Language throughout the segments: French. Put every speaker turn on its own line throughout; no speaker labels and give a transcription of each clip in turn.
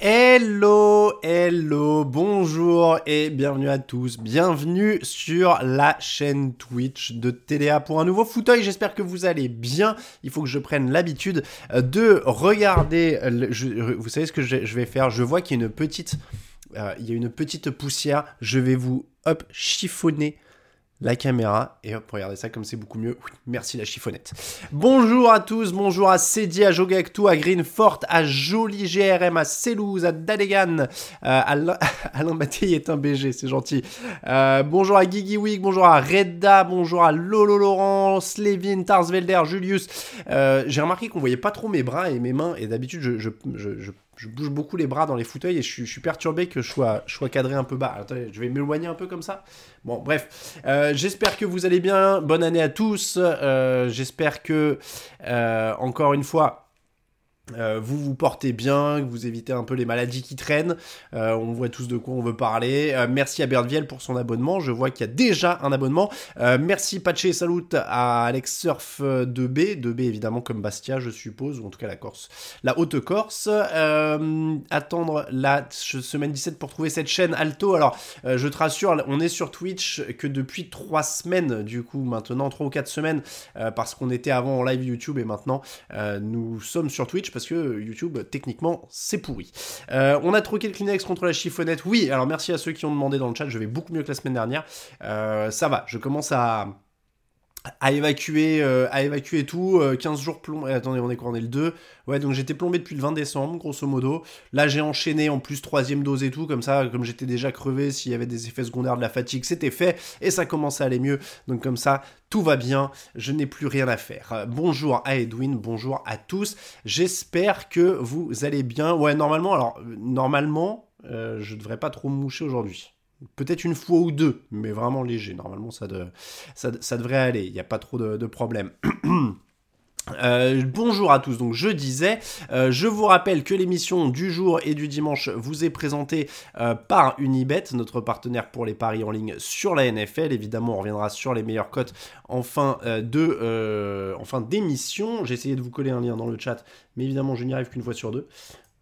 Hello, hello, bonjour et bienvenue à tous. Bienvenue sur la chaîne Twitch de TDA pour un nouveau fauteuil. J'espère que vous allez bien. Il faut que je prenne l'habitude de regarder. vous savez ce que je vais faire? Je vois qu'il y a une petite, euh, il y a une petite poussière. Je vais vous hop chiffonner la caméra et hop, regardez ça comme c'est beaucoup mieux. merci la chiffonnette. Bonjour à tous, bonjour à Cédi, à Jogactu, à Greenfort, à Jolie GRM, à Celouz, à Dadegan, euh, Alain, Alain est un BG, c'est gentil. Euh, bonjour à Gigi Wig, bonjour à Redda, bonjour à Lolo Laurent, Slevin, Tarsvelder, Julius. Euh, j'ai remarqué qu'on voyait pas trop mes bras et mes mains et d'habitude je bouge beaucoup les bras dans les fauteuils et je suis, perturbé que je sois, je sois, cadré un peu bas. attendez, je vais m'éloigner un peu comme ça. Bon, bref. Euh, j'espère que vous allez bien. Bonne année à tous. Euh, j'espère que, euh, encore une fois, euh, vous vous portez bien, que vous évitez un peu les maladies qui traînent. Euh, on voit tous de quoi on veut parler. Euh, merci à Bertviel pour son abonnement. Je vois qu'il y a déjà un abonnement. merci Patché Salut à Alex Surf 2B. 2B évidemment comme Bastia, je suppose, ou en tout cas la Corse. La Haute-Corse. attendre la semaine 17 pour trouver cette chaîne Alto. Alors, je te rassure, on est sur Twitch que depuis 3 semaines, du coup, maintenant 3 ou 4 semaines, parce qu'on était avant en live YouTube et maintenant nous sommes sur Twitch parce que YouTube, techniquement, c'est pourri. Euh, on a troqué le Kleenex contre la chiffonnette. Oui, alors merci à ceux qui ont demandé dans le chat, je vais beaucoup mieux que la semaine dernière. Euh, ça va, je commence à à évacuer, euh, à évacuer tout, 15 jours plombé, attendez, on est quoi, on est le 2, ouais, donc j'étais plombé depuis le 20 décembre, grosso modo, là j'ai enchaîné en plus troisième dose et tout, comme ça, comme j'étais déjà crevé, s'il y avait des effets secondaires de la fatigue, c'était fait, et ça commence à aller mieux, donc comme ça, tout va bien, je n'ai plus rien à faire. Bonjour à Edwin, bonjour à tous, j'espère que vous allez bien, ouais, normalement, alors, normalement, euh, je devrais pas trop moucher aujourd'hui. Peut-être une fois ou deux, mais vraiment léger. Normalement, ça, ça, devrait aller. Il n'y a pas trop de, problèmes. Euh, bonjour à tous, donc je disais, euh, je vous rappelle que l'émission du jour et du dimanche vous est présentée euh, par Unibet, notre partenaire pour les paris en ligne sur la NFL. Évidemment, on reviendra sur les meilleures cotes en fin de, en fin d'émission. J'ai essayé de vous coller un lien dans le chat, mais évidemment, je n'y arrive qu'une fois sur deux.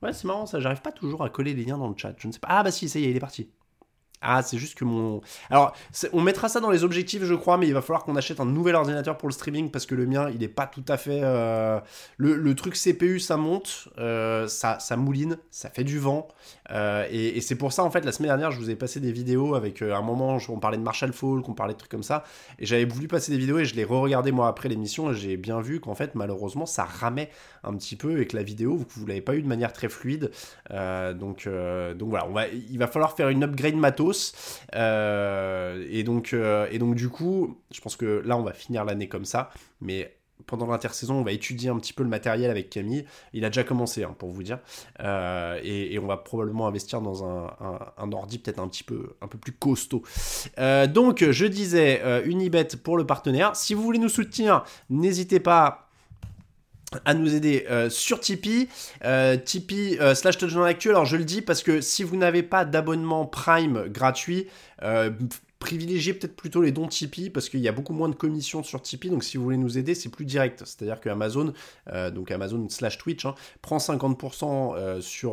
Ouais, c'est marrant ça, j'arrive pas toujours à coller les liens dans le chat. Je ne sais pas. Ah bah si, ça y est, il est parti. Ah, c'est juste que mon. Alors, on mettra ça dans les objectifs, je crois, mais il va falloir qu'on achète un nouvel ordinateur pour le streaming parce que le mien, il est pas tout à fait. Euh, le, truc CPU, ça monte, euh, ça, ça mouline, ça fait du vent. Euh, et, c'est pour ça, en fait, la semaine dernière, je vous ai passé des vidéos avec un moment, on parlait de Marshall Falk, on parlait de trucs comme ça. Et j'avais voulu passer des vidéos et je les re-regardé moi après l'émission et j'ai bien vu qu'en fait, malheureusement, ça ramait un petit peu et que la vidéo, vous, vous l'avez pas eu de manière très fluide. donc, donc voilà, on va, il va falloir faire une upgrade matos. Euh, et, donc, euh, et donc, du coup, je pense que là, on va finir l'année comme ça. Mais pendant l'intersaison, on va étudier un petit peu le matériel avec Camille. Il a déjà commencé, hein, pour vous dire. Euh, et, on va probablement investir dans un, ordi peut-être un petit peu, plus costaud. donc, je disais, Unibet pour le partenaire. Si vous voulez nous soutenir, n'hésitez pas à nous aider euh, sur Tipeee, euh, Tipeee euh, slash touchdown actuel. Alors je le dis parce que si vous n'avez pas d'abonnement Prime gratuit, privilégiez peut-être plutôt les dons Tipeee parce qu'il y a beaucoup moins de commissions sur Tipeee. Donc si vous voulez nous aider, c'est plus direct. C'est-à-dire que Amazon, donc Amazon slash Twitch, hein, prend 50% sur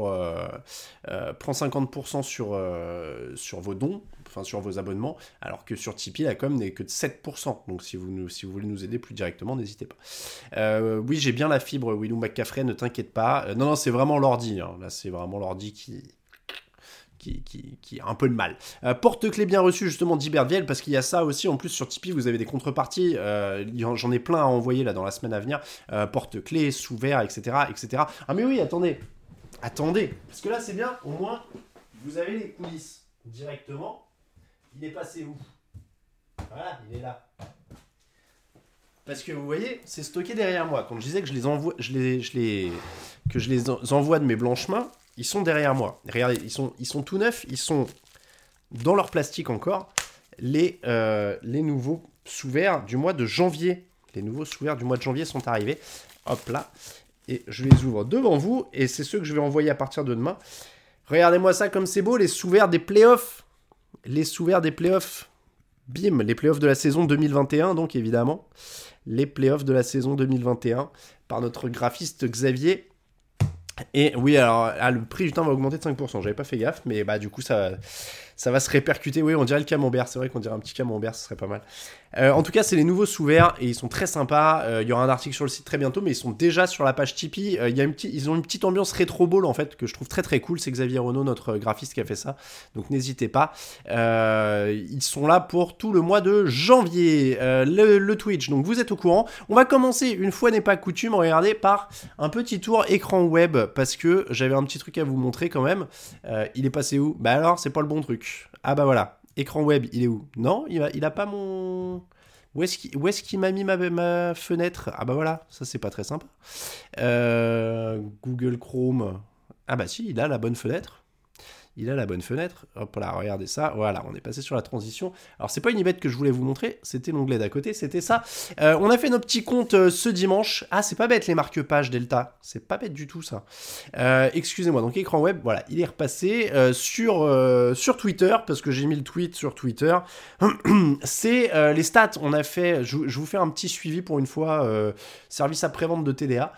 prend 50% sur vos dons enfin sur vos abonnements, alors que sur Tipeee, la com n'est que de 7%. Donc si vous, voulez nous aider plus directement, n'hésitez pas. Euh, oui, j'ai bien la fibre, Willou McCaffrey, ne t'inquiète pas. Euh, non, non, c'est vraiment l'ordi. Hein. Là, c'est vraiment l'ordi qui, qui, qui, a un peu de mal. Euh, porte-clés bien reçu justement d'Iberviel, parce qu'il y a ça aussi, en plus sur Tipeee, vous avez des contreparties, j'en ai plein à envoyer là dans la semaine à venir, porte-clés, sous-verts, etc., etc. Ah mais oui, attendez, attendez, parce que là c'est bien, au moins, vous avez les coulisses directement. Il est passé où? Voilà, il est là. Parce que vous voyez, c'est stocké derrière moi. Quand je disais que je les envoie, que je les envoie de mes blanches mains, ils sont derrière moi. Regardez, ils sont, ils sont tout neufs, ils sont dans leur plastique encore. Les, euh, les nouveaux sous-verts du mois de janvier. Les nouveaux sous-verts du mois de janvier sont arrivés. Hop là. Et je les ouvre devant vous. Et c'est ceux que je vais envoyer à partir de demain. Regardez-moi ça comme c'est beau, les sous-verts des playoffs les sous des playoffs. Bim, les playoffs de la saison 2021, donc évidemment. Les playoffs de la saison 2021 par notre graphiste Xavier. Et oui, alors ah, le prix du temps va augmenter de 5%. J'avais pas fait gaffe, mais bah du coup ça, ça va se répercuter. Oui, on dirait le camembert. C'est vrai qu'on dirait un petit camembert, ce serait pas mal. Euh, en tout cas, c'est les nouveaux sous et ils sont très sympas. Euh, il y aura un article sur le site très bientôt, mais ils sont déjà sur la page Tipeee. Euh, y a une ils ont une petite ambiance rétro ball en fait que je trouve très très cool. C'est Xavier Renault, notre graphiste, qui a fait ça. Donc n'hésitez pas. ils sont là pour tout le mois de janvier. Le, le, Twitch, donc vous êtes au courant. On va commencer, une fois n'est pas coutume, regarder par un petit tour écran web parce que j'avais un petit truc à vous montrer quand même. il est passé où? Bah alors, c'est pas le bon truc. Ah bah voilà. Écran web, il est où? Non, il a, il a pas mon... Où est-ce qu'il m'a mis ma, ma, fenêtre? Ah bah voilà, ça c'est pas très sympa. Euh, Google Chrome. Ah bah si, il a la bonne fenêtre il a la bonne fenêtre. Hop là, regardez ça. Voilà, on est passé sur la transition. Alors, c'est pas une ibette que je voulais vous montrer, c'était l'onglet d'à côté, c'était ça. Euh, on a fait nos petits comptes euh, ce dimanche. Ah, c'est pas bête les marque-pages Delta. C'est pas bête du tout ça. Euh, excusez-moi, donc écran web, voilà, il est repassé sur, sur Twitter, parce que j'ai mis le tweet sur Twitter. c'est les stats. On a fait, je, je, vous fais un petit suivi pour une fois, service après-vente de TDA.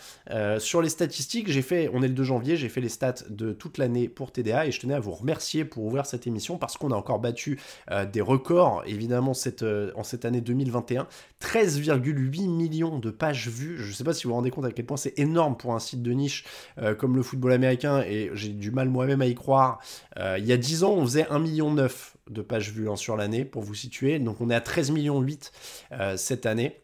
sur les statistiques, j'ai fait, on est le 2 janvier, j'ai fait les stats de toute l'année pour TDA et je tenais à vous remercier pour ouvrir cette émission parce qu'on a encore battu euh, des records, évidemment, cette, euh, en cette année 2021. 13,8 millions de pages vues. Je ne sais pas si vous vous rendez compte à quel point c'est énorme pour un site de niche euh, comme le football américain et j'ai du mal moi-même à y croire. il y a 10 ans, on faisait 1,9 million de pages vues hein, sur l'année pour vous situer. Donc on est à 13 millions 8 cette année.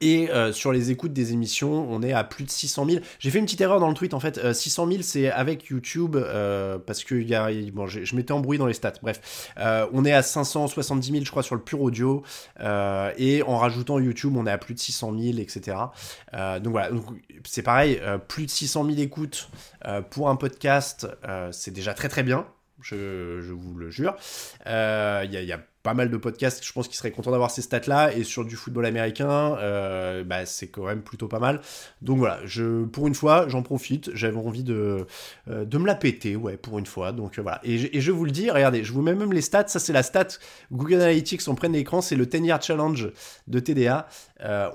Et euh, sur les écoutes des émissions, on est à plus de 600 000. J'ai fait une petite erreur dans le tweet en fait. 600 euh, 000, c'est avec YouTube euh, parce que y a, bon, je m'étais dans les stats. Bref, on est à 570 000, je crois, sur le pur audio. et en rajoutant YouTube, on est à plus de 600 000, etc. donc voilà, c'est pareil. plus de 600 000 écoutes pour un podcast, c'est déjà très très bien. Je, vous le jure. Il a pas mal de podcasts, je pense qu'ils seraient contents d'avoir ces stats-là. Et sur du football américain, euh, bah, c'est quand même plutôt pas mal. Donc voilà, je, pour une fois, j'en profite. J'avais envie de, euh, de me la péter, ouais, pour une fois. Donc euh, voilà. Et, je vous le dis, regardez, je vous mets même les stats. Ça, c'est la stat Google Analytics en prenne l'écran. C'est le 10 Year Challenge de TDA.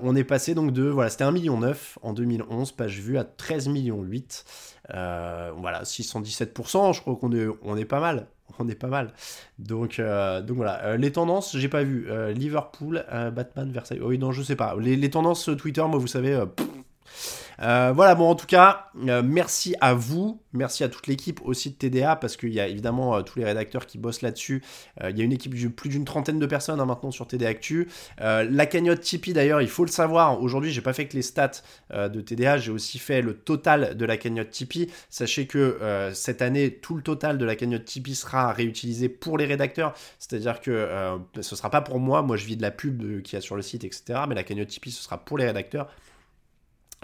on est passé donc de, voilà, c'était 1,9 million en 2011, page vue, à 13 millions 8. voilà, 617%, je crois qu'on est, on est pas mal on est pas mal. Donc, euh, donc voilà. Euh, les tendances, j'ai pas vu. Euh, Liverpool, Batman, Versailles. oui, non, je sais pas. Les tendances Twitter, moi, vous savez, euh, voilà, bon, en tout cas, euh, merci à vous, merci à toute l'équipe aussi de TDA, parce qu'il y a évidemment euh, tous les rédacteurs qui bossent là-dessus. il y a une équipe de plus d'une trentaine de personnes hein, maintenant sur TDA Actu. la cagnotte Tipeee, d'ailleurs, il faut le savoir. Aujourd'hui, j'ai pas fait que les stats de TDA, j'ai aussi fait le total de la cagnotte Tipeee. Sachez que cette année, tout le total de la cagnotte Tipeee sera réutilisé pour les rédacteurs, c'est-à-dire que ce sera pas pour moi. Moi, je vis de la pub qu'il y a sur le site, etc. Mais la cagnotte Tipeee, ce sera pour les rédacteurs.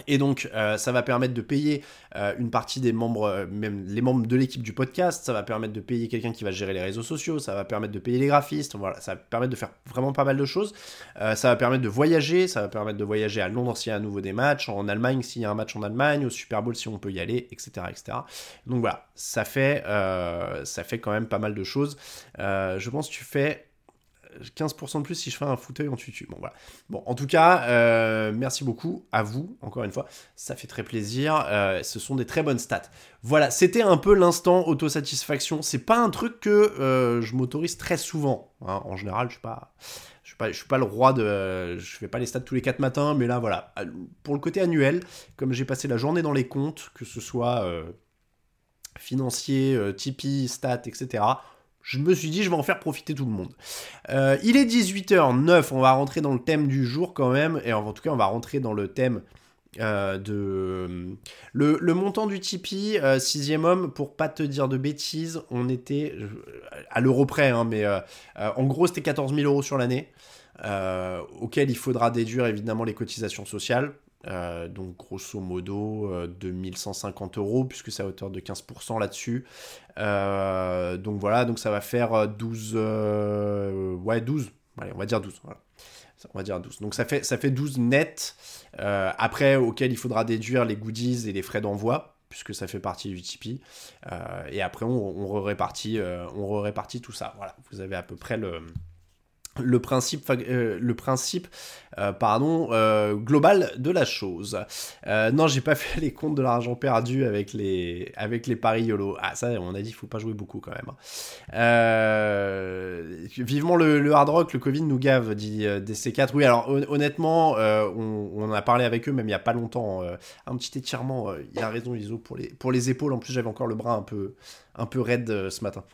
Et donc, euh, ça va permettre de payer euh, une partie des membres, euh, même les membres de l'équipe du podcast. Ça va permettre de payer quelqu'un qui va gérer les réseaux sociaux. Ça va permettre de payer les graphistes. Voilà, ça va permettre de faire vraiment pas mal de choses. ça va permettre de voyager. Ça va permettre de voyager à Londres s'il y a à nouveau des matchs, en Allemagne s'il y a un match en Allemagne, au Super Bowl si on peut y aller, etc., etc. Donc voilà, ça fait, ça fait quand même pas mal de choses. je pense que tu fais 15% de plus si je fais un fauteuil en tutu. Bon, voilà. Bon, en tout cas, euh, merci beaucoup à vous, encore une fois. Ça fait très plaisir. Euh, ce sont des très bonnes stats. Voilà, c'était un peu l'instant autosatisfaction. C'est pas un truc que euh, je m'autorise très souvent. Hein. En général, je suis pas. Je pas le roi de. Je fais pas les stats tous les 4 matins, mais là, voilà. Pour le côté annuel, comme j'ai passé la journée dans les comptes, que ce soit financier, Tipeee, stats, etc je me suis dit, je vais en faire profiter tout le monde. Euh, il est 18h09, on va rentrer dans le thème du jour quand même, et en tout cas, on va rentrer dans le thème euh, de... Le, montant du Tipeee, euh, sixième homme, pour pas te dire de bêtises, on était à l'euro près, hein, mais en gros, c'était 14 000 euros sur l'année, auquel il faudra déduire évidemment les cotisations sociales. Euh, donc grosso modo 2150 euh, euros puisque c'est à hauteur de 15% là-dessus. Euh, donc voilà, donc ça va faire 12, ouais 12, allez on va dire 12, voilà. On va dire 12. Donc ça fait, ça fait 12 net, après auquel il faudra déduire les goodies et les frais d'envoi puisque ça fait partie du Tipeee. et après, on, on, répartit, on répartit tout ça. Voilà, vous avez à peu près le, le principe, euh, le principe euh, pardon, euh, global de la chose. non, j'ai pas fait les comptes de l'argent perdu avec les, avec paris YOLO. Ah, ça, on a dit, faut pas jouer beaucoup quand même. Hein. vivement le, hard rock, le Covid nous gave, dit DC4. Oui, alors honnêtement, on, on, a parlé avec eux même il y a pas longtemps. un petit étirement, il a raison, Iso, pour les, pour les épaules. En plus, j'avais encore le bras un peu, un peu raide euh, ce matin.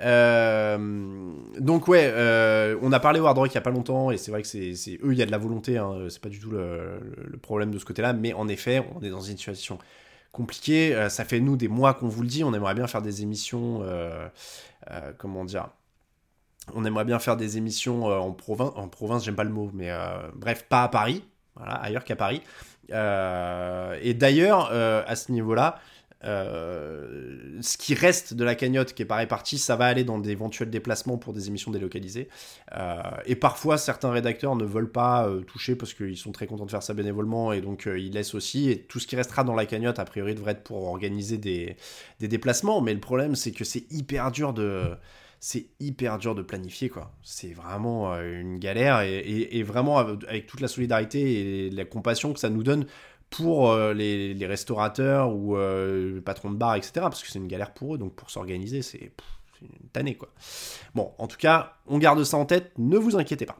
Euh, donc ouais, euh, on a parlé au Hard Rock il y a pas longtemps et c'est vrai que c'est eux, il y a de la volonté, hein, c'est pas du tout le, problème de ce côté-là, mais en effet, on est dans une situation compliquée. ça fait nous des mois qu'on vous le dit, on aimerait bien faire des émissions, comment dire. On aimerait bien faire des émissions en province, en province, j'aime pas le mot, mais bref, pas à Paris, ailleurs qu'à Paris. et d'ailleurs, à ce niveau-là, euh, ce qui reste de la cagnotte qui est pas réparti, ça va aller dans d'éventuels déplacements pour des émissions délocalisées. Euh, et parfois, certains rédacteurs ne veulent pas euh, toucher parce qu'ils sont très contents de faire ça bénévolement et donc ils laissent aussi. Et tout ce qui restera dans la cagnotte, a priori, devrait être pour organiser des, des déplacements. Mais le problème, c'est que c'est hyper dur de c'est hyper dur de planifier quoi. C'est vraiment une galère et, vraiment avec toute la solidarité et la compassion que ça nous donne pour euh, les, restaurateurs ou euh, le de bar, etc. Parce que c'est une galère pour eux, donc pour s'organiser, c'est une tannée quoi. Bon, en tout cas, on garde ça en tête, ne vous inquiétez pas.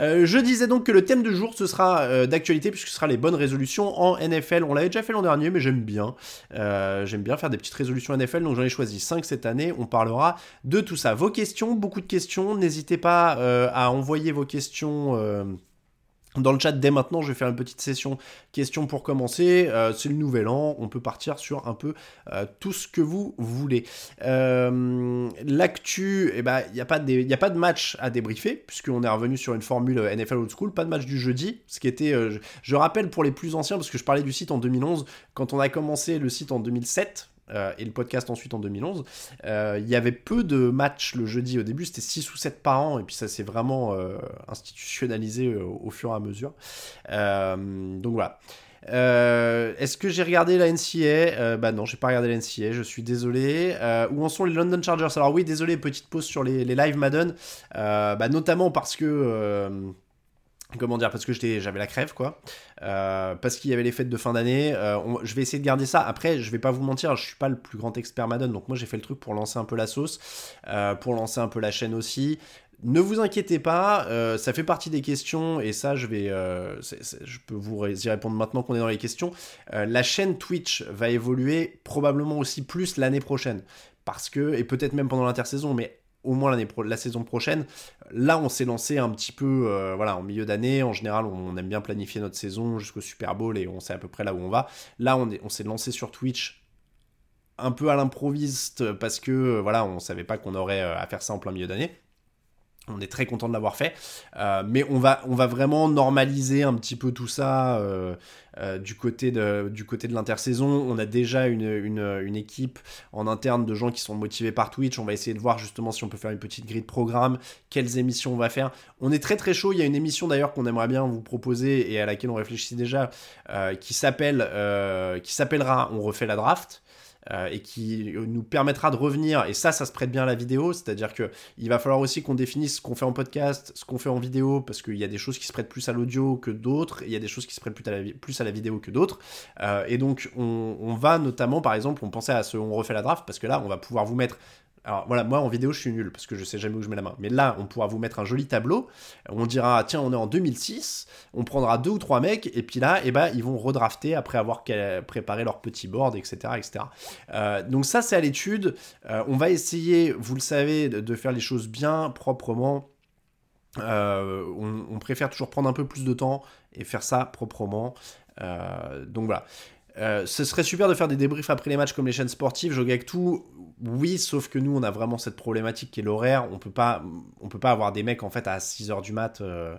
Euh, je disais donc que le thème du jour, ce sera d'actualité, puisque ce sera les bonnes résolutions en NFL. On l'avait déjà fait l'an dernier, mais j'aime bien. j'aime bien faire des petites résolutions NFL, donc j'en ai choisi 5 cette année. On parlera de tout ça. Vos questions, beaucoup de questions. N'hésitez pas à envoyer vos questions dans le chat, dès maintenant, je vais faire une petite session questions pour commencer. Euh, c'est le nouvel an, on peut partir sur un peu euh, tout ce que vous voulez. Euh, l'actu, eh ben, il n'y a, pas a pas de match à débriefer, puisqu'on est revenu sur une formule NFL Old School, pas de match du jeudi, ce qui était, je, je rappelle pour les plus anciens, parce que je parlais du site en 2011, quand on a commencé le site en 2007, euh, et le podcast ensuite en 2011, euh, il y avait peu de matchs le jeudi au début, c'était 6 ou 7 par an, et puis ça s'est vraiment euh, institutionnalisé au, fur et à mesure. donc voilà. Est-ce que j'ai regardé la NCA Bah non, j'ai pas regardé la NCA, je suis désolé. où en sont les London Chargers? Alors oui, désolé, petite pause sur les, les live Madden, bah, notamment parce que comment dire parce que j'avais la crève quoi euh, parce qu'il y avait les fêtes de fin d'année euh, je vais essayer de garder ça après je vais pas vous mentir je suis pas le plus grand expert Madden donc moi j'ai fait le truc pour lancer un peu la sauce euh, pour lancer un peu la chaîne aussi ne vous inquiétez pas, ça fait partie des questions et ça je vais, je peux vous y répondre maintenant qu'on est dans les questions. la chaîne Twitch va évoluer probablement aussi plus l'année prochaine parce que et peut-être même pendant l'intersaison, mais au moins la saison prochaine. Là, on s'est lancé un petit peu euh, voilà, en milieu d'année. En général, on, aime bien planifier notre saison jusqu'au Super Bowl et on sait à peu près là où on va. Là, on, s'est lancé sur Twitch un peu à l'improviste parce que euh, voilà, on savait pas qu'on aurait euh, à faire ça en plein milieu d'année. On est très content de l'avoir fait, euh, mais on va, on va vraiment normaliser un petit peu tout ça euh, euh, du côté de, de l'intersaison. On a déjà une, une, équipe en interne de gens qui sont motivés par Twitch. On va essayer de voir justement si on peut faire une petite grille de programme, quelles émissions on va faire. On est très très chaud. Il y a une émission d'ailleurs qu'on aimerait bien vous proposer et à laquelle on réfléchit déjà, qui s'appellera On refait la draft. Euh, et qui nous permettra de revenir, et ça, ça se prête bien à la vidéo, c'est-à-dire que il va falloir aussi qu'on définisse ce qu'on fait en podcast, ce qu'on fait en vidéo, parce qu'il y a des choses qui se prêtent plus à l'audio que d'autres, il y a des choses qui se prêtent plus à la, vidéo que d'autres, euh, et donc on, on, va notamment, par exemple, on pensait à ce on refait la draft, parce que là, on va pouvoir vous mettre alors voilà, moi en vidéo je suis nul parce que je sais jamais où je mets la main. Mais là, on pourra vous mettre un joli tableau. On dira tiens, on est en 2006. On prendra deux ou trois mecs et puis là, eh ben, ils vont redrafter après avoir préparé leur petit board, etc., etc. Euh, donc ça c'est à l'étude. Euh, on va essayer, vous le savez, de, faire les choses bien proprement. Euh, on, préfère toujours prendre un peu plus de temps et faire ça proprement. donc voilà. Ce serait super de faire des débriefs après les matchs comme les chaînes sportives. Je avec tout oui, sauf que nous, on a vraiment cette problématique qui est l'horaire. On peut pas, on peut pas avoir des mecs en fait à 6h du mat euh,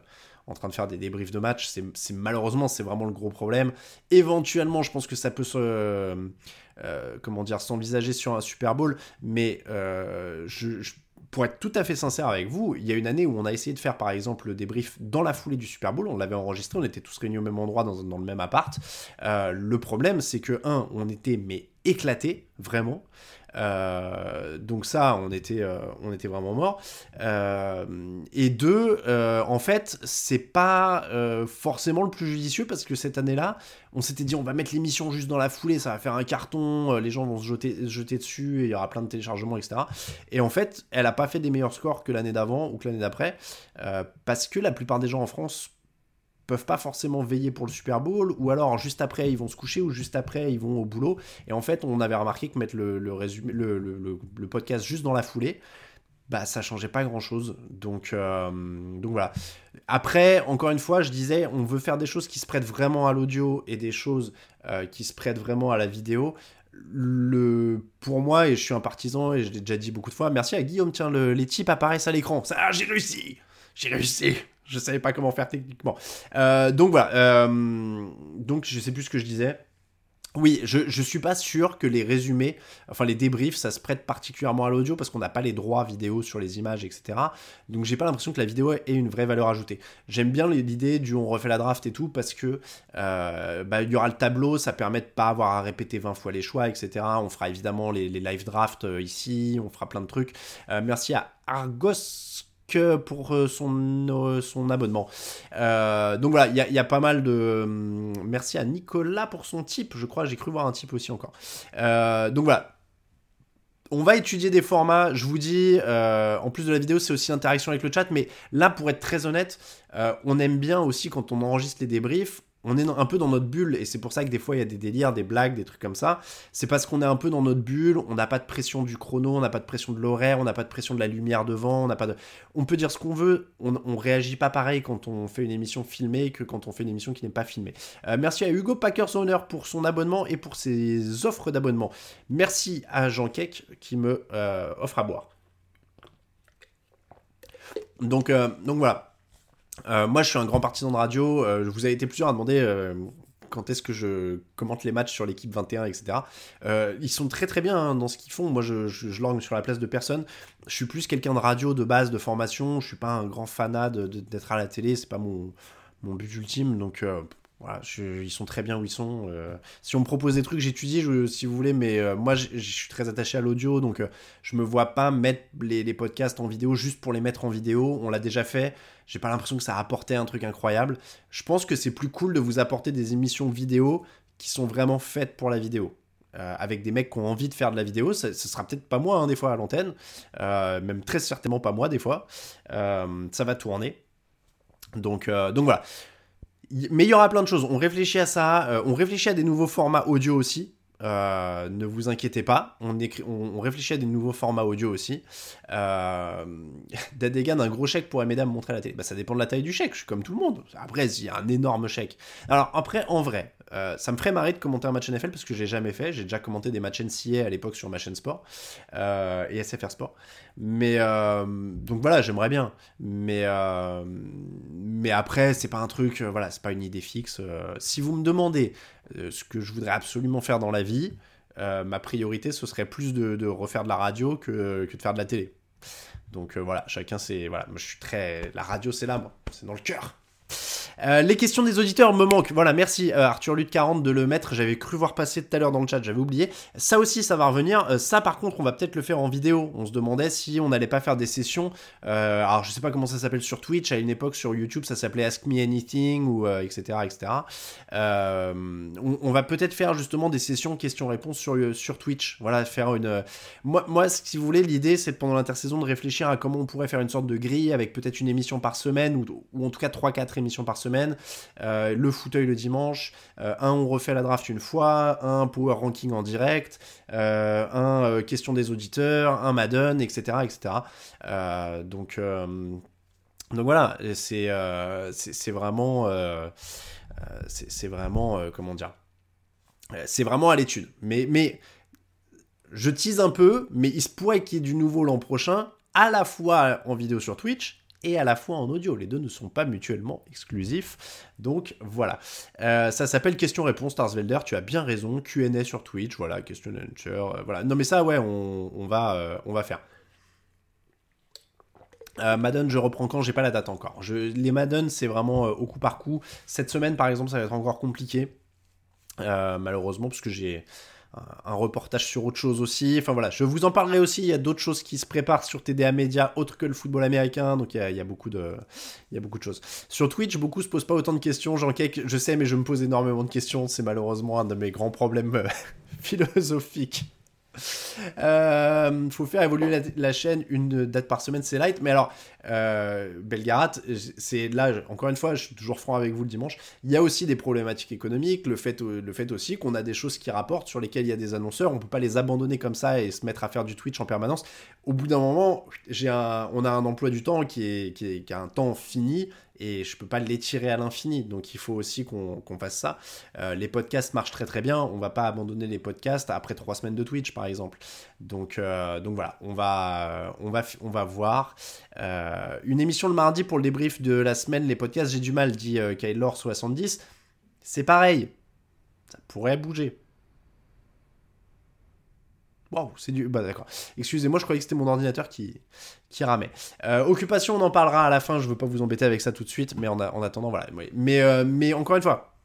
en train de faire des débriefs de match. C'est malheureusement, c'est vraiment le gros problème. Éventuellement, je pense que ça peut se, euh, comment dire, s'envisager sur un Super Bowl, mais euh, je pour être tout à fait sincère avec vous, il y a une année où on a essayé de faire par exemple le débrief dans la foulée du Super Bowl, on l'avait enregistré, on était tous réunis au même endroit dans, le même appart. Euh, le problème, c'est que, un, on était mais éclaté, vraiment. Euh, donc ça, on était, euh, vraiment mort. Euh, et deux, en fait, c'est pas forcément le plus judicieux parce que cette année-là, on s'était dit on va mettre l'émission juste dans la foulée, ça va faire un carton, les gens vont se jeter, dessus et il y aura plein de téléchargements, etc. Et en fait, elle a pas fait des meilleurs scores que l'année d'avant ou que l'année d'après parce que la plupart des gens en France peuvent pas forcément veiller pour le Super Bowl, ou alors juste après ils vont se coucher, ou juste après ils vont au boulot. Et en fait, on avait remarqué que mettre le, résumé, le, podcast juste dans la foulée, bah ça changeait pas grand chose. Donc, euh, donc voilà. Après, encore une fois, je disais, on veut faire des choses qui se prêtent vraiment à l'audio et des choses euh, qui se prêtent vraiment à la vidéo. Le, pour moi, et je suis un partisan, et je l'ai déjà dit beaucoup de fois, merci à Guillaume, tiens, les types apparaissent à l'écran. Ça, j'ai réussi! J'ai réussi! Je savais pas comment faire techniquement. Euh, donc voilà. Euh, donc je sais plus ce que je disais. Oui, je, je suis pas sûr que les résumés, enfin les débriefs, ça se prête particulièrement à l'audio parce qu'on n'a pas les droits vidéo sur les images, etc. Donc j'ai pas l'impression que la vidéo ait une vraie valeur ajoutée. J'aime bien l'idée du on refait la draft et tout parce que euh, bah, il y aura le tableau, ça permet de pas avoir à répéter 20 fois les choix, etc. On fera évidemment les, live drafts ici, on fera plein de trucs. merci à Argos pour euh, son, euh, son abonnement. Euh, donc voilà, il y, a pas mal de... Hum, merci à Nicolas pour son type, je crois, j'ai cru voir un type aussi encore. donc voilà. On va étudier des formats, je vous dis, en plus de la vidéo, c'est aussi l'interaction avec le chat, mais là, pour être très honnête, on aime bien aussi quand on enregistre les débriefs, on est un peu dans notre bulle et c'est pour ça que des fois il y a des délires, des blagues, des trucs comme ça. C'est parce qu'on est un peu dans notre bulle, on n'a pas de pression du chrono, on n'a pas de pression de l'horaire, on n'a pas de pression de la lumière devant, on n'a pas de. On peut dire ce qu'on veut, on, on, réagit pas pareil quand on fait une émission filmée que quand on fait une émission qui n'est pas filmée. Euh, merci à Hugo Packers Owner pour son abonnement et pour ses offres d'abonnement. Merci à Jean Keck qui me euh, offre à boire. Donc, euh, donc voilà. Euh, moi, je suis un grand partisan de radio. Euh, vous avez été plusieurs à demander euh, quand est-ce que je commente les matchs sur l'équipe 21, etc. ils sont très très bien hein, dans ce qu'ils font. Moi, je, je, sur la place de personne. Je suis plus quelqu'un de radio de base, de formation. Je suis pas un grand fanat d'être à la télé. C'est pas mon, mon but ultime. Donc, voilà, ils sont très bien où ils sont. Euh. si on me propose des trucs, j'étudie, si vous voulez, mais euh, moi, je suis très attaché à l'audio, donc euh, je me vois pas mettre les, podcasts en vidéo juste pour les mettre en vidéo. On l'a déjà fait. J'ai pas l'impression que ça a apporté un truc incroyable. Je pense que c'est plus cool de vous apporter des émissions vidéo qui sont vraiment faites pour la vidéo. avec des mecs qui ont envie de faire de la vidéo, ce sera peut-être pas moi hein, des fois à l'antenne, même très certainement pas moi des fois. ça va tourner. Donc, donc voilà mais il y aura plein de choses. On réfléchit à ça. Euh, on réfléchit à des nouveaux formats audio aussi. Euh, ne vous inquiétez pas, on, écrit, on, réfléchit à des nouveaux formats audio aussi. Euh, Dadegan, un gros chèque pour m'aider me montrer la télé. Bah, ça dépend de la taille du chèque, je suis comme tout le monde. Après, il y a un énorme chèque. Alors, après, en vrai, euh, ça me ferait marrer de commenter un match NFL parce que j'ai jamais fait. J'ai déjà commenté des matchs NCA à l'époque sur ma chaîne sport euh, et SFR Sport. Mais euh, donc voilà, j'aimerais bien. Mais mais après, c'est pas un truc. voilà, c'est pas une idée fixe. si vous me demandez ce que je voudrais absolument faire dans la vie, ma priorité ce serait plus de, refaire de la radio que, que de faire de la télé. Donc voilà, chacun c'est voilà, moi je suis très la radio c'est là c'est dans le cœur. Euh, les questions des auditeurs me manquent. Voilà, merci euh, Arthur Lutte 40 de le mettre. J'avais cru voir passer tout à l'heure dans le chat, j'avais oublié. Ça aussi, ça va revenir. Euh, ça, par contre, on va peut-être le faire en vidéo. On se demandait si on n'allait pas faire des sessions. alors, je sais pas comment ça s'appelle sur Twitch. À une époque, sur YouTube, ça s'appelait Ask Me Anything ou etc. etc. On, va peut-être faire justement des sessions questions-réponses sur, sur Twitch. Voilà, faire une. Moi, moi, si vous voulez, l'idée, c'est pendant l'intersaison de réfléchir à comment on pourrait faire une sorte de grille avec peut-être une émission par semaine ou, ou en tout cas 3-4 émissions par semaine euh, le fauteuil le dimanche, euh, un on refait la draft une fois, un power ranking en direct, euh, un question des auditeurs, un Madden, etc. etc. donc, donc voilà, c'est c'est vraiment... c'est vraiment... comment dire c'est vraiment à l'étude. Mais, mais je tease un peu, mais il se pourrait qu'il y ait du nouveau l'an prochain, à la fois en vidéo sur Twitch et à la fois en audio. Les deux ne sont pas mutuellement exclusifs. Donc voilà. Euh, ça s'appelle question-réponse Starsvelder. Tu as bien raison. QA sur Twitch. Voilà. Question answer. Euh, voilà. Non mais ça, ouais, on, va, euh, on va faire. Madden, je reprends quand? J'ai pas la date encore. Je, les Madden, c'est vraiment au coup par coup. Cette semaine, par exemple, ça va être encore compliqué. malheureusement, parce que j'ai un, reportage sur autre chose aussi. Enfin voilà, je vous en parlerai aussi. Il y a d'autres choses qui se préparent sur TDA Media autres que le football américain. Donc il y a, beaucoup, de, il y a beaucoup de choses. Sur Twitch, beaucoup se posent pas autant de questions. Cake, je sais, mais je me pose énormément de questions. C'est malheureusement un de mes grands problèmes philosophiques. Euh, faut faire évoluer la, chaîne une date par semaine, c'est light. Mais alors, euh, Belgarat, c'est là, encore une fois, je suis toujours franc avec vous le dimanche. Il y a aussi des problématiques économiques. Le fait, le fait aussi qu'on a des choses qui rapportent sur lesquelles il y a des annonceurs. On peut pas les abandonner comme ça et se mettre à faire du Twitch en permanence. Au bout d'un moment, j'ai on a un emploi du temps qui, est, qui, est, qui a un temps fini et je peux pas l'étirer à l'infini. Donc il faut aussi qu'on fasse ça. Euh, les podcasts marchent très très bien. On va pas abandonner les podcasts après trois semaines de Twitch par exemple. Donc, euh, donc voilà, on va, on va, on va voir. Euh, une émission le mardi pour le débrief de la semaine. Les podcasts, j'ai du mal, dit Kaylor70. C'est pareil. Ça pourrait bouger. Wow, c'est du. Bah d'accord. Excusez-moi, je croyais que c'était mon ordinateur qui, qui ramait. Euh, occupation, on en parlera à la fin. Je veux pas vous embêter avec ça tout de suite, mais en, en attendant, voilà. Mais, euh, mais encore une fois,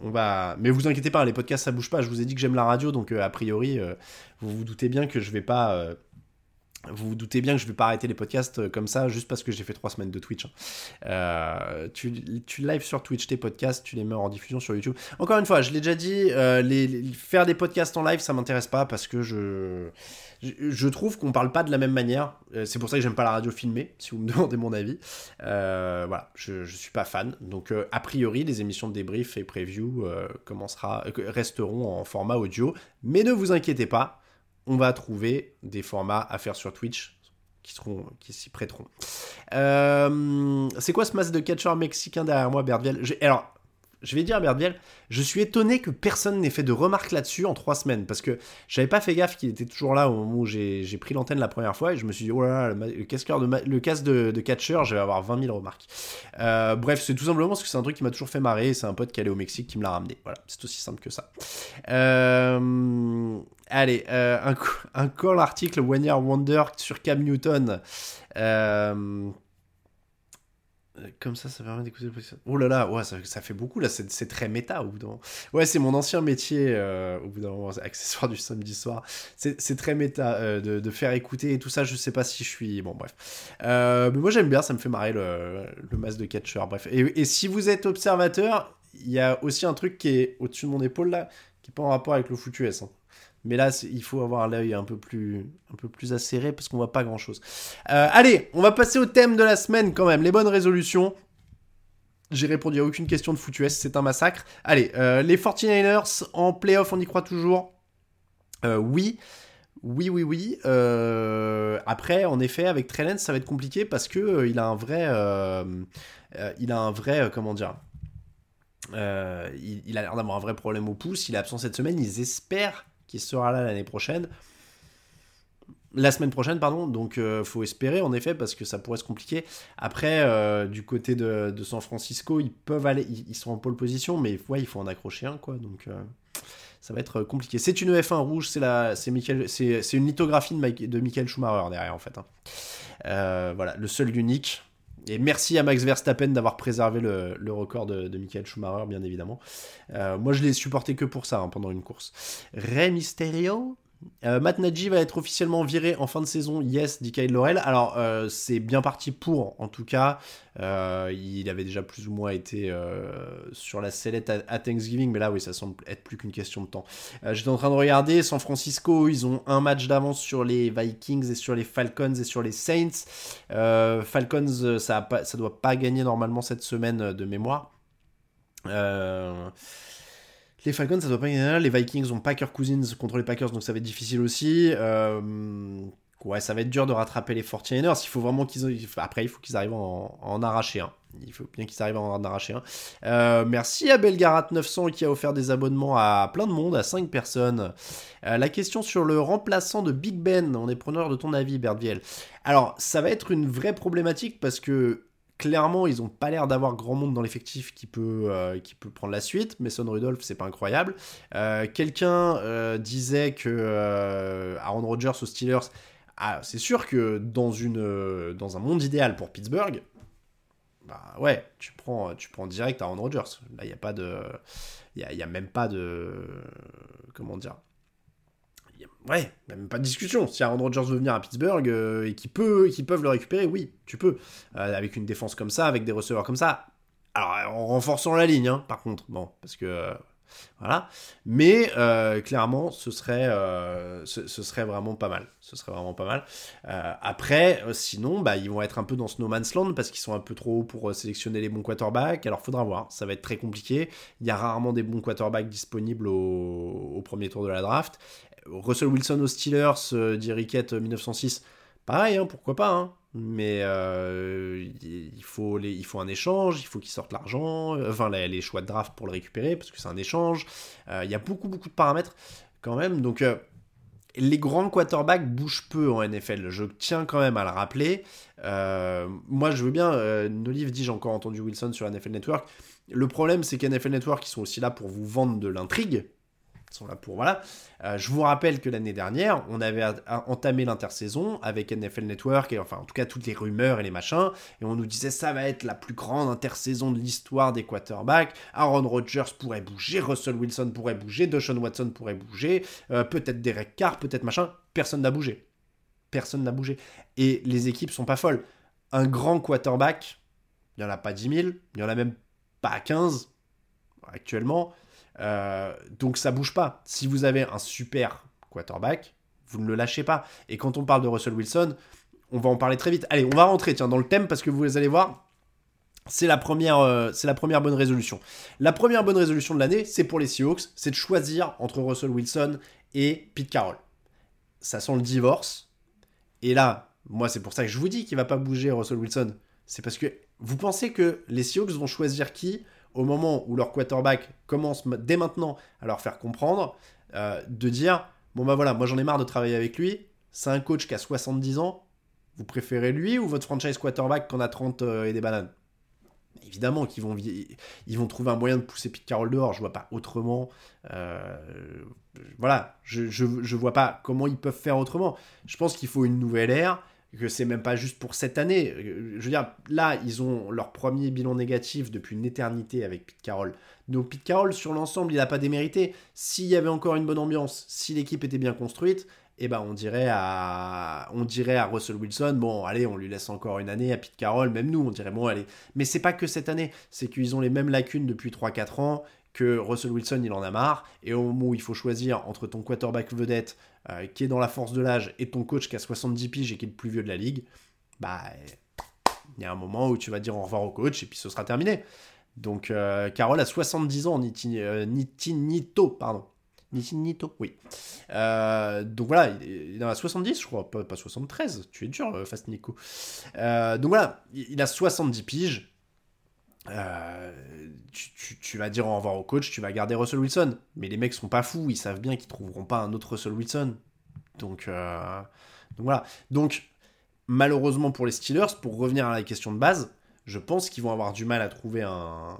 on va. Mais vous inquiétez pas, les podcasts ça bouge pas. Je vous ai dit que j'aime la radio, donc euh, a priori, vous vous doutez bien que je vais pas vous vous doutez bien que je ne vais pas arrêter les podcasts euh, comme ça juste parce que j'ai fait trois semaines de Twitch. Hein. Euh, tu, tu live sur Twitch tes podcasts, tu les mets en diffusion sur YouTube. Encore une fois, je l'ai déjà dit, euh, faire des podcasts en live, ça m'intéresse pas parce que je, je, trouve qu'on parle pas de la même manière. C'est pour ça que j'aime pas la radio filmée, si vous me demandez mon avis. voilà, je, ne suis pas fan. Donc, a priori, les émissions de débrief et preview resteront en format audio. Mais ne vous inquiétez pas on va trouver des formats à faire sur Twitch qui seront qui s'y prêteront. Euh, c'est quoi ce masque de catcheur mexicain derrière moi, Bertviel? Alors, je vais dire à je suis étonné que personne n'ait fait de remarques là-dessus en trois semaines, parce que j'avais pas fait gaffe qu'il était toujours là au moment où j'ai pris l'antenne la première fois, et je me suis dit, oh là là, le, le casque de, de catcheur, je vais avoir 20 000 remarques. Euh, bref, c'est tout simplement parce que c'est un truc qui m'a toujours fait marrer, c'est un pote qui allait au Mexique qui me l'a ramené. Voilà, c'est aussi simple que ça. Euh, allez, euh, un, un call article One Year Wonder sur Cam Newton. Comme ça, ça permet d'écouter le podcast. Oh là là, ouais, ça, fait beaucoup là, c'est très méta au bout d'un moment. Ouais, c'est mon ancien métier euh, au bout d'un moment, accessoire du samedi soir. C'est très méta euh, de, faire écouter et tout ça, je sais pas si je suis. Bon, bref. mais moi j'aime bien, ça me fait marrer le, masque de catcher. Bref. Et, et, si vous êtes observateur, il y a aussi un truc qui est au-dessus de mon épaule là, qui est pas en rapport avec le foutu S. Hein. Mais là, il faut avoir l'œil un peu plus, un peu plus acéré parce qu'on voit pas grand chose. Euh, allez, on va passer au thème de la semaine quand même. Les bonnes résolutions. J'ai répondu à aucune question de foutu c'est un massacre. Allez, euh, les 49ers en playoff, on y croit toujours? Euh, Oui. Oui, oui, oui. après, en effet, avec Trellens, ça va être compliqué parce que il a un vrai, il a un vrai, comment dire, il, il, a l'air d'avoir un vrai problème au pouce. Il est absent cette semaine. Ils espèrent sera là l'année prochaine. La semaine prochaine, pardon. Donc, euh, faut espérer, en effet, parce que ça pourrait se compliquer. Après, euh, du côté de, San Francisco, ils peuvent aller. Ils, sont en pole position, mais ouais, il faut en accrocher un, quoi. Donc, euh, ça va être compliqué. C'est une F1 rouge, c'est la, c'est c'est, une lithographie de, Michael Schumacher derrière, en fait. Hein. voilà, le seul, l'unique. Et merci à Max Verstappen d'avoir préservé le, record de, Michael Schumacher, bien évidemment. Euh, moi, je l'ai supporté que pour ça hein, pendant une course. Rey Mysterio? Euh, Matt Nagy va être officiellement viré en fin de saison, yes, dit Kyle Laurel. Alors, euh, c'est bien parti pour, en tout cas. Euh, il avait déjà plus ou moins été sur la sellette à, Thanksgiving, mais là, oui, ça semble être plus qu'une question de temps. J'étais en train de regarder, San Francisco, ils ont un match d'avance sur les Vikings et sur les Falcons et sur les Saints. Falcons, ça, ne doit pas gagner normalement cette semaine de mémoire. Euh. Les Falcons, ça doit pas gagner. Les Vikings ont Packer Cousins contre les Packers, donc ça va être difficile aussi. Euh, ouais, ça va être dur de rattraper les 49ers. Il faut vraiment qu'ils. Après, il faut qu'ils arrivent à en, arracher un. Il faut bien qu'ils arrivent à en arracher un. Euh, merci à Belgarat900 qui a offert des abonnements à plein de monde, à 5 personnes. Euh, la question sur le remplaçant de Big Ben, on est preneur de ton avis, Bertviel. Alors, ça va être une vraie problématique parce que clairement, ils n'ont pas l'air d'avoir grand monde dans l'effectif qui peut, euh, qui peut prendre la suite. Mason Rudolph, c'est pas incroyable. Euh, quelqu'un euh, disait que Aaron Rodgers aux Steelers, ah, c'est sûr que dans, une, dans un monde idéal pour Pittsburgh, bah ouais, tu prends, tu prends direct Aaron Rodgers. Là, il n'y a pas de. A, même pas de. Comment dire Ouais, même pas de discussion. Si Aaron Rodgers veut venir à Pittsburgh et qu'ils peut, peuvent le récupérer, oui, tu peux. avec une défense comme ça, avec des receveurs comme ça. Alors, en renforçant la ligne, hein, par contre. Bon, parce que voilà. Mais euh, clairement, ce serait, euh, vraiment pas mal. Ce serait vraiment pas mal. Euh, après, sinon, bah, ils vont être un peu dans ce no man's land parce qu'ils sont un peu trop hauts pour sélectionner les bons quarterbacks. Alors, faudra voir. Ça va être très compliqué. Il y a rarement des bons quarterbacks disponibles au, premier tour de la draft. Russell Wilson aux Steelers, dit 1906. Pareil, hein, pourquoi pas. Hein mais euh, il, faut un échange, il faut qu'ils sortent l'argent, euh, enfin les, choix de draft pour le récupérer, parce que c'est un échange. Euh, il y a beaucoup, beaucoup de paramètres quand même. Donc les grands quarterbacks bougent peu en NFL. Je tiens quand même à le rappeler. moi, je veux bien. Nolive dit j'ai encore entendu Wilson sur NFL Network. Le problème, c'est qu'NFL Network, ils sont aussi là pour vous vendre de l'intrigue sont là pour voilà. Euh, je vous rappelle que l'année dernière, on avait entamé l'intersaison avec NFL Network et enfin en tout cas toutes les rumeurs et les machins et on nous disait ça va être la plus grande intersaison de l'histoire des quarterbacks. Aaron Rodgers pourrait bouger, Russell Wilson pourrait bouger, Deshaun Watson pourrait bouger, euh, peut-être Derek Carr, peut-être machin. Personne n'a bougé. Personne n'a bougé. Et les équipes sont pas folles. Un grand quarterback, il n'y en a pas 10 000, il n'y en a même pas 15 actuellement. Euh, donc ça bouge pas. Si vous avez un super quarterback, vous ne le lâchez pas. Et quand on parle de Russell Wilson, on va en parler très vite. Allez, on va rentrer tiens, dans le thème parce que vous allez voir, c'est la, première, euh, la première bonne résolution. La première bonne résolution de l'année, c'est pour les Seahawks, c'est de choisir entre Russell Wilson et Pete Carroll. Ça sent le divorce. Et là, moi c'est pour ça que je vous dis qu'il va pas bouger Russell Wilson. C'est parce que vous pensez que les Seahawks vont choisir qui au moment où leur quarterback commence dès maintenant à leur faire comprendre, euh, de dire Bon, bah voilà, moi j'en ai marre de travailler avec lui, c'est un coach qui a 70 ans, vous préférez lui ou votre franchise quarterback qu'on a 30 euh, et des bananes? Évidemment qu'ils vont, ils vont trouver un moyen de pousser Pete Carroll dehors, je vois pas autrement. Euh, voilà, je, je, je vois pas comment ils peuvent faire autrement. Je pense qu'il faut une nouvelle ère que c'est même pas juste pour cette année. Euh, je veux dire, là, ils ont leur premier bilan négatif depuis une éternité avec Pete Carroll. Donc Pete Carroll, sur l'ensemble, il n'a pas démérité. S'il y avait encore une bonne ambiance, si l'équipe était bien construite, eh ben on dirait à on dirait à Russell Wilson bon allez on lui laisse encore une année à Pete Carroll même nous on dirait bon allez mais c'est pas que cette année c'est qu'ils ont les mêmes lacunes depuis 3-4 ans que Russell Wilson il en a marre et au moment où il faut choisir entre ton quarterback vedette euh, qui est dans la force de l'âge, et ton coach qui a 70 piges et qui est le plus vieux de la ligue, bah, il y a un moment où tu vas dire au revoir au coach et puis ce sera terminé. Donc, euh, Carole a 70 ans, Niti, euh, pardon. Nito, oui. donc voilà, il, en a 70, je crois, pas, 73. Tu es dur, Fast Nico. donc voilà, il a 70 piges. Euh, tu, vas dire au revoir au coach, tu vas garder Russell Wilson. Mais les mecs sont pas fous, ils savent bien qu'ils trouveront pas un autre Russell Wilson. Donc, euh, voilà. Donc, malheureusement pour les Steelers, pour revenir à la question de base, je pense qu'ils vont avoir du mal à trouver un,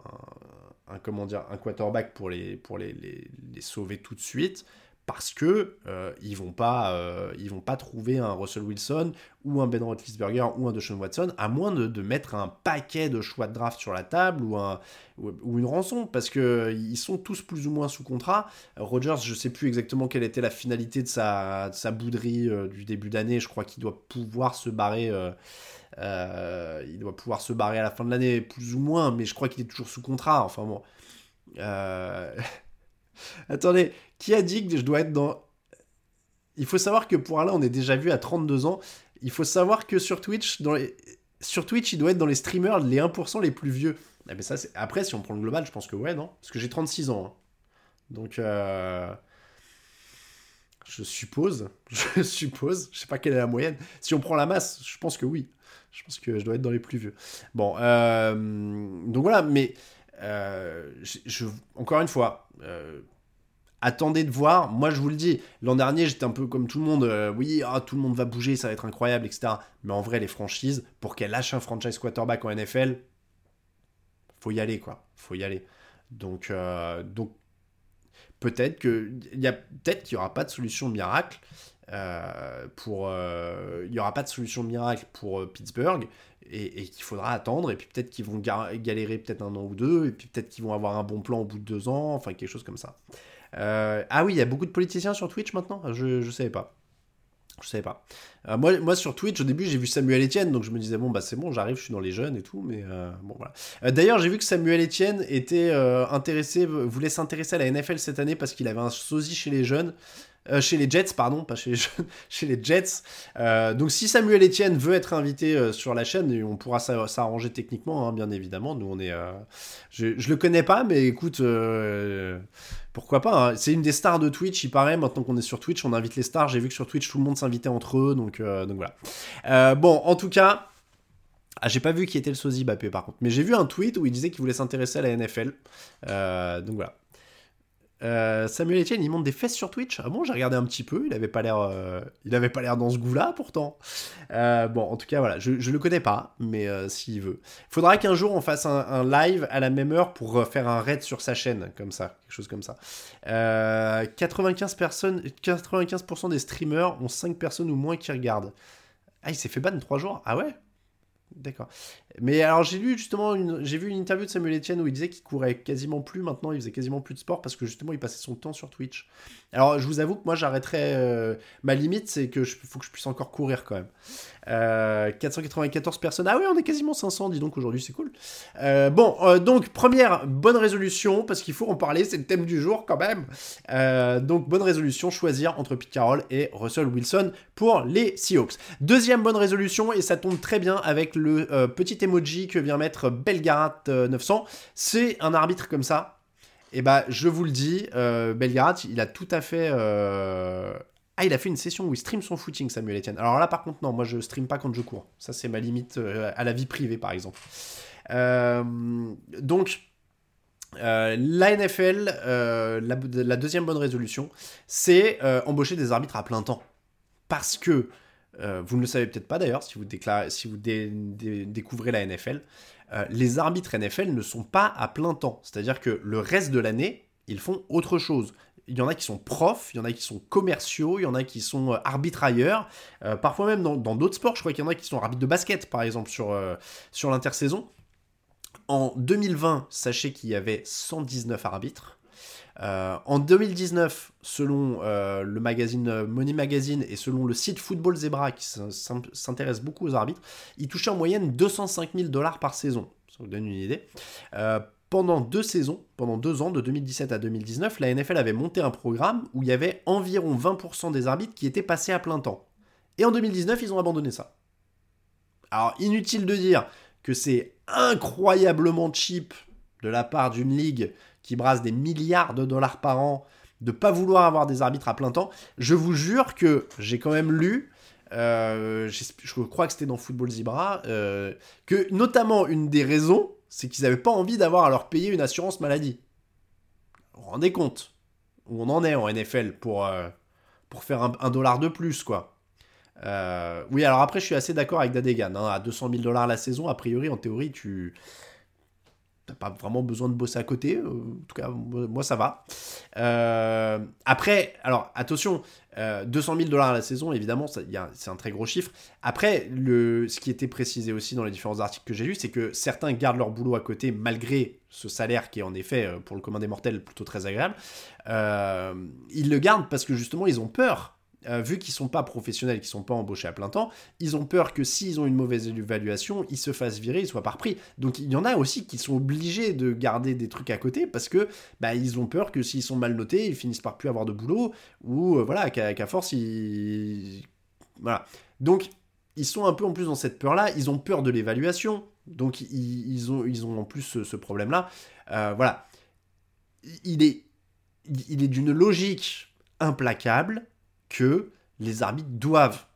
un, comment dire, un quarterback pour les, pour les, les sauver tout de suite parce que euh, ils vont pas euh, ils vont pas trouver un Russell Wilson ou un Ben Roethlisberger ou un Deshaun Watson à moins de, mettre un paquet de choix de draft sur la table ou un ou, une rançon parce que ils sont tous plus ou moins sous contrat. Rogers, je sais plus exactement quelle était la finalité de sa, sa bouderie euh, du début d'année. Je crois qu'il doit pouvoir se barrer. il doit pouvoir se barrer à la fin de l'année, plus ou moins, mais je crois qu'il est toujours sous contrat. Enfin bon. Attendez, qui a dit que je dois être dans. Il faut savoir que pour Alain, on est déjà vu à 32 ans. Il faut savoir que sur Twitch, dans sur Twitch, il doit être dans les streamers les 1% les plus vieux. Ah, mais ça, Après, si on prend le global, je pense que ouais, non Parce que j'ai 36 ans. Hein. Donc, euh, je suppose, je suppose, je sais pas quelle est la moyenne. Si on prend la masse, je pense que oui. Je pense que je dois être dans les plus vieux. Bon, euh, donc voilà, mais euh, encore une fois, attendez de voir. Moi, je vous le dis, l'an dernier, j'étais un peu comme tout le monde. Euh, oui, ah, tout le monde va bouger, ça va être incroyable, etc. Mais en vrai, les franchises, pour qu'elles lâchent un franchise quarterback en NFL, faut y aller, quoi. Faut y aller. Donc, donc peut-être peut-être qu'il y aura pas de solution miracle. pour il n'y aura pas de solution miracle pour Pittsburgh et, qu'il faudra attendre, et puis peut-être qu'ils vont galérer peut-être un an ou deux, et puis peut-être qu'ils vont avoir un bon plan au bout de deux ans, enfin quelque chose comme ça. Ah oui, il y a beaucoup de politiciens sur Twitch maintenant? Je ne savais pas. Je savais pas. Euh, moi, sur Twitch, au début, j'ai vu Samuel Etienne, donc je me disais, bon, bah c'est bon, j'arrive, je suis dans les jeunes et tout, mais euh. Euh, d'ailleurs, j'ai vu que Samuel Etienne était intéressé, voulait s'intéresser à la NFL cette année parce qu'il avait un sosie chez les jeunes. Chez les Jets, pardon, pas chez les Jets. donc si Samuel Etienne veut être invité sur la chaîne, on pourra s'arranger techniquement, hein, bien évidemment. Nous, on est, je, je le connais pas, mais écoute, pourquoi pas hein. C'est une des stars de Twitch, il paraît. Maintenant qu'on est sur Twitch, on invite les stars. J'ai vu que sur Twitch, tout le monde s'invitait entre eux, donc, euh, voilà. Euh, bon, en tout cas, ah, j'ai pas vu qui était le sosie Bappé par contre, mais j'ai vu un tweet où il disait qu'il voulait s'intéresser à la NFL. Euh, donc voilà. Euh, Samuel Etienne, il monte des fesses sur Twitch. Ah bon, j'ai regardé un petit peu. Il avait pas l'air, euh, il avait pas l'air dans ce goût-là, pourtant. Euh, bon, en tout cas, voilà, je, le connais pas, mais s'il veut, il faudra qu'un jour on fasse un, live à la même heure pour faire un raid sur sa chaîne, comme ça, quelque chose comme ça. 95 personnes, 95% des streamers ont 5 personnes ou moins qui regardent. Ah, il s'est fait ban 3 jours. Ah ouais? D'accord. Mais alors j'ai lu justement, j'ai vu une interview de Samuel Etienne où il disait qu'il courait quasiment plus maintenant, il faisait quasiment plus de sport parce que justement il passait son temps sur Twitch. Alors je vous avoue que moi j'arrêterais, euh, ma limite c'est que je, faut que je puisse encore courir quand même. 494 euh, personnes, ah oui on est quasiment 500, dis donc aujourd'hui c'est cool. Euh, bon, donc première bonne résolution parce qu'il faut en parler, c'est le thème du jour quand même. donc bonne résolution, choisir entre Pete Carroll et Russell Wilson pour les Seahawks. Deuxième bonne résolution et ça tombe très bien avec le petit emoji que vient mettre Belgarat 900, c'est un arbitre comme ça. Et bah, je vous le dis, euh, Belgarat, il a tout à fait. Euh, ah, il a fait une session où il stream son footing, Samuel Etienne. Alors là, par contre, non, moi je stream pas quand je cours. Ça, c'est ma limite euh, à la vie privée, par exemple. donc, la NFL, la, deuxième bonne résolution, c'est embaucher des arbitres à plein temps. Parce que euh, vous ne le savez peut-être pas d'ailleurs si vous, découvrez la NFL. Euh, les arbitres NFL ne sont pas à plein temps. C'est-à-dire que le reste de l'année, ils font autre chose. Il y en a qui sont profs, il y en a qui sont commerciaux, il y en a qui sont euh, arbitres ailleurs. parfois même dans d'autres sports, je crois qu'il y en a qui sont arbitres de basket, par exemple, sur, sur l'intersaison. En 2020, sachez qu'il y avait 119 arbitres. Euh, en 2019, selon euh, le magazine Money Magazine et selon le site Football Zebra qui s'intéresse beaucoup aux arbitres, il touchait en moyenne 205 000 dollars par saison. Ça vous donne une idée. Euh, pendant deux saisons, pendant deux ans, de 2017 à 2019, la NFL avait monté un programme où il y avait environ 20% des arbitres qui étaient passés à plein temps. Et en 2019, ils ont abandonné ça. Alors, inutile de dire que c'est incroyablement cheap de la part d'une ligue qui brasse des milliards de dollars par an, de pas vouloir avoir des arbitres à plein temps, je vous jure que j'ai quand même lu, euh, je crois que c'était dans Football Zebra, euh, que notamment une des raisons, c'est qu'ils n'avaient pas envie d'avoir à leur payer une assurance maladie. Vous vous rendez compte où on en est en NFL pour, euh, pour faire un, dollar de plus, quoi. oui, alors après, je suis assez d'accord avec Dadegan. Hein, à 200 000 dollars la saison, a priori, en théorie, tu, t'as pas vraiment besoin de bosser à côté. Euh, en tout cas, moi, ça va. Euh, après, alors attention, 200 000 dollars à la saison, évidemment, c'est un très gros chiffre. Après, ce qui était précisé aussi dans les différents articles que j'ai lus, c'est que certains gardent leur boulot à côté malgré ce salaire qui est en effet, euh, pour le commun des mortels, plutôt très agréable. ils le gardent parce que justement, ils ont peur euh, vu qu'ils sont pas professionnels, qu'ils sont pas embauchés à plein temps, ils ont peur que s'ils ont une mauvaise évaluation, ils se fassent virer, ils soient pas repris. Donc il y en a aussi qui sont obligés de garder des trucs à côté parce que bah, ils ont peur que s'ils sont mal notés, ils finissent par plus avoir de boulot ou euh, voilà qu'à force ils voilà. Donc ils sont un peu en plus dans cette peur là, ils ont peur de l'évaluation. Donc ils, ont, ils ont en plus ce, problème là. Euh, voilà. Il est, il est d'une logique implacable que les arbitres doivent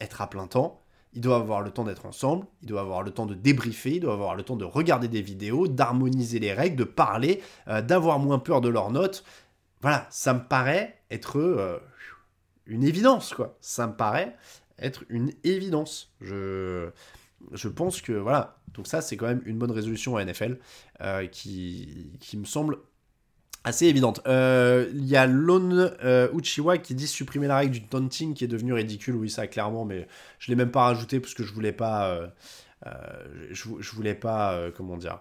être à plein temps, ils doivent avoir le temps d'être ensemble, ils doivent avoir le temps de débriefer, ils doivent avoir le temps de regarder des vidéos, d'harmoniser les règles, de parler, euh, d'avoir moins peur de leurs notes. Voilà, ça me paraît être euh, une évidence, quoi. Ça me paraît être une évidence. Je, pense que, voilà, donc ça, c'est quand même une bonne résolution à NFL euh, qui me semble assez évidente. Euh, il y a Lone euh, Uchiwa qui dit supprimer la règle du taunting qui est devenue ridicule. Oui, ça clairement, mais je l'ai même pas rajouté parce que je voulais pas. Euh, je, voulais pas. comment dire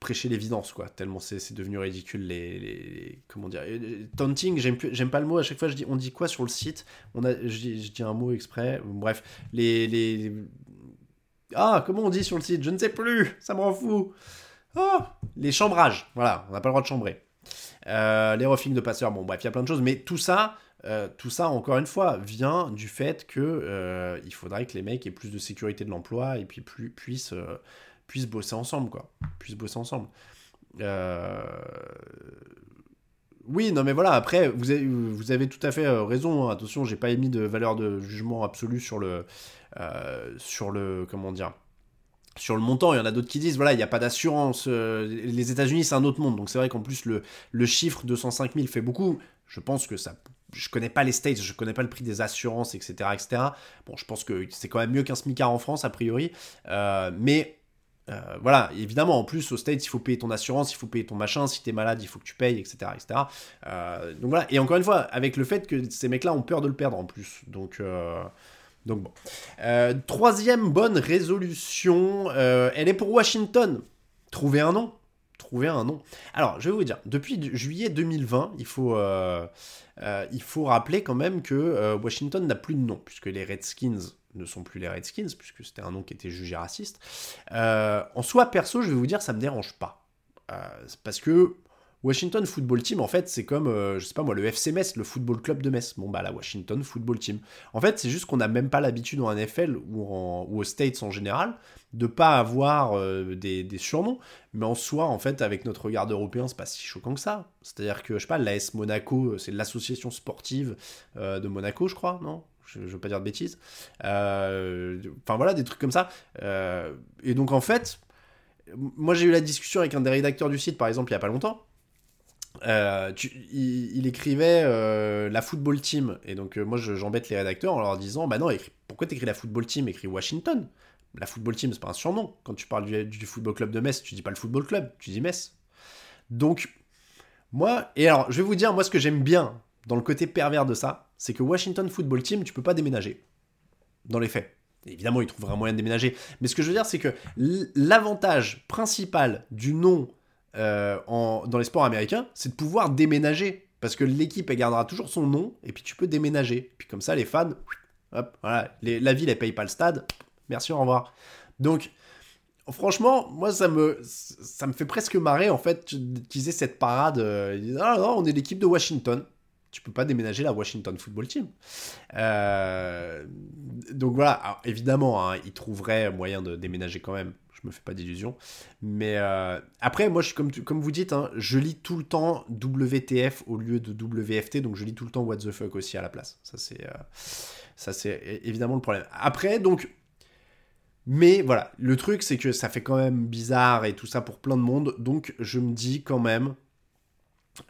prêcher l'évidence, quoi. Tellement c'est devenu ridicule les, comment dire. Taunting, j'aime pas le mot. À chaque fois, je dis, on dit quoi sur le site? On a, je dis, un mot exprès. Bref, les, les, ah, comment on dit sur le site? Je ne sais plus. Ça m'en fout. Oh, les chambrages. Voilà, on n'a pas le droit de chambrer. Euh, les roughing de passeurs. Bon, bref, il y a plein de choses, mais tout ça. Euh, tout ça, encore une fois, vient du fait que euh, il faudrait que les mecs aient plus de sécurité de l'emploi et puis plus, puissent, puissent bosser ensemble, quoi. Puissent bosser ensemble. Oui, non mais voilà, après, vous avez, tout à fait raison, hein. attention, j'ai pas émis de valeur de jugement absolu sur le... Sur le... comment dire sur le montant, il y en a d'autres qui disent, voilà, il n'y a pas d'assurance. Euh, les États-Unis, c'est un autre monde. Donc c'est vrai qu'en plus, le, le chiffre 205 000 fait beaucoup. Je pense que ça. Je connais pas les States, je connais pas le prix des assurances, etc. etc. Bon, je pense que c'est quand même mieux qu'un SMICAR en France, a priori. mais euh, voilà, évidemment, en plus, au States, il faut payer ton assurance, il faut payer ton machin, si t'es malade, il faut que tu payes, etc. etc. Euh, donc voilà, et encore une fois, avec le fait que ces mecs-là ont peur de le perdre en plus. Donc, euh, donc bon. troisième bonne résolution, elle est pour Washington. Trouver un nom. Trouver un nom. Alors, je vais vous dire, depuis juillet 2020, il faut, il faut rappeler quand même que Washington n'a plus de nom, puisque les Redskins ne sont plus les Redskins, puisque c'était un nom qui était jugé raciste. Euh, en soi, perso, je vais vous dire, ça me dérange pas. Euh, parce que Washington Football Team, en fait, c'est comme, euh, je sais pas moi, le FC Metz, le Football Club de Metz. Bon, bah, la Washington Football Team. En fait, c'est juste qu'on n'a même pas l'habitude en NFL ou, en, ou aux States en général de pas avoir des, des, surnoms. Mais en soi, en fait, avec notre regard européen, c'est pas si choquant que ça. C'est-à-dire que, je sais pas, l'AS Monaco, c'est l'association sportive de Monaco, je crois, non? Je, veux pas dire de bêtises. Euh, enfin voilà, des trucs comme ça. Euh, et donc en fait, moi j'ai eu la discussion avec un des rédacteurs du site, par exemple, il y a pas longtemps. Euh, il, écrivait la football team et donc moi j'embête les rédacteurs en leur disant bah non pourquoi t'écris la football team? Écris Washington la football team c'est pas un surnom quand tu parles du, du, football club de Metz tu dis pas le football club tu dis Metz donc moi et alors je vais vous dire moi ce que j'aime bien dans le côté pervers de ça, c'est que Washington Football Team, tu peux pas déménager. Dans les faits. Évidemment, ils trouveraient un moyen de déménager. Mais ce que je veux dire, c'est que l'avantage principal du nom euh, dans les sports américains, c'est de pouvoir déménager. Parce que l'équipe, elle gardera toujours son nom, et puis tu peux déménager. Puis comme ça, les fans, hop, voilà, la ville, elle paye pas le stade. Merci, au revoir. Donc, franchement, moi, ça me, ça me fait presque marrer, en fait, qu'ils aient cette parade. Euh, ah non, on est l'équipe de Washington tu peux pas déménager la Washington Football Team. Euh, donc voilà, évidemment, hein, ils trouveraient moyen de déménager quand même. Je me fais pas d'illusions. Mais euh, après, moi, comme, comme vous dites, hein, je lis tout le temps WTF au lieu de WFT, donc je lis tout le temps What the fuck aussi à la place. Ça, c'est, euh, évidemment le problème. Après, donc, mais voilà, le truc, c'est que ça fait quand même bizarre et tout ça pour plein de monde. Donc, je me dis quand même,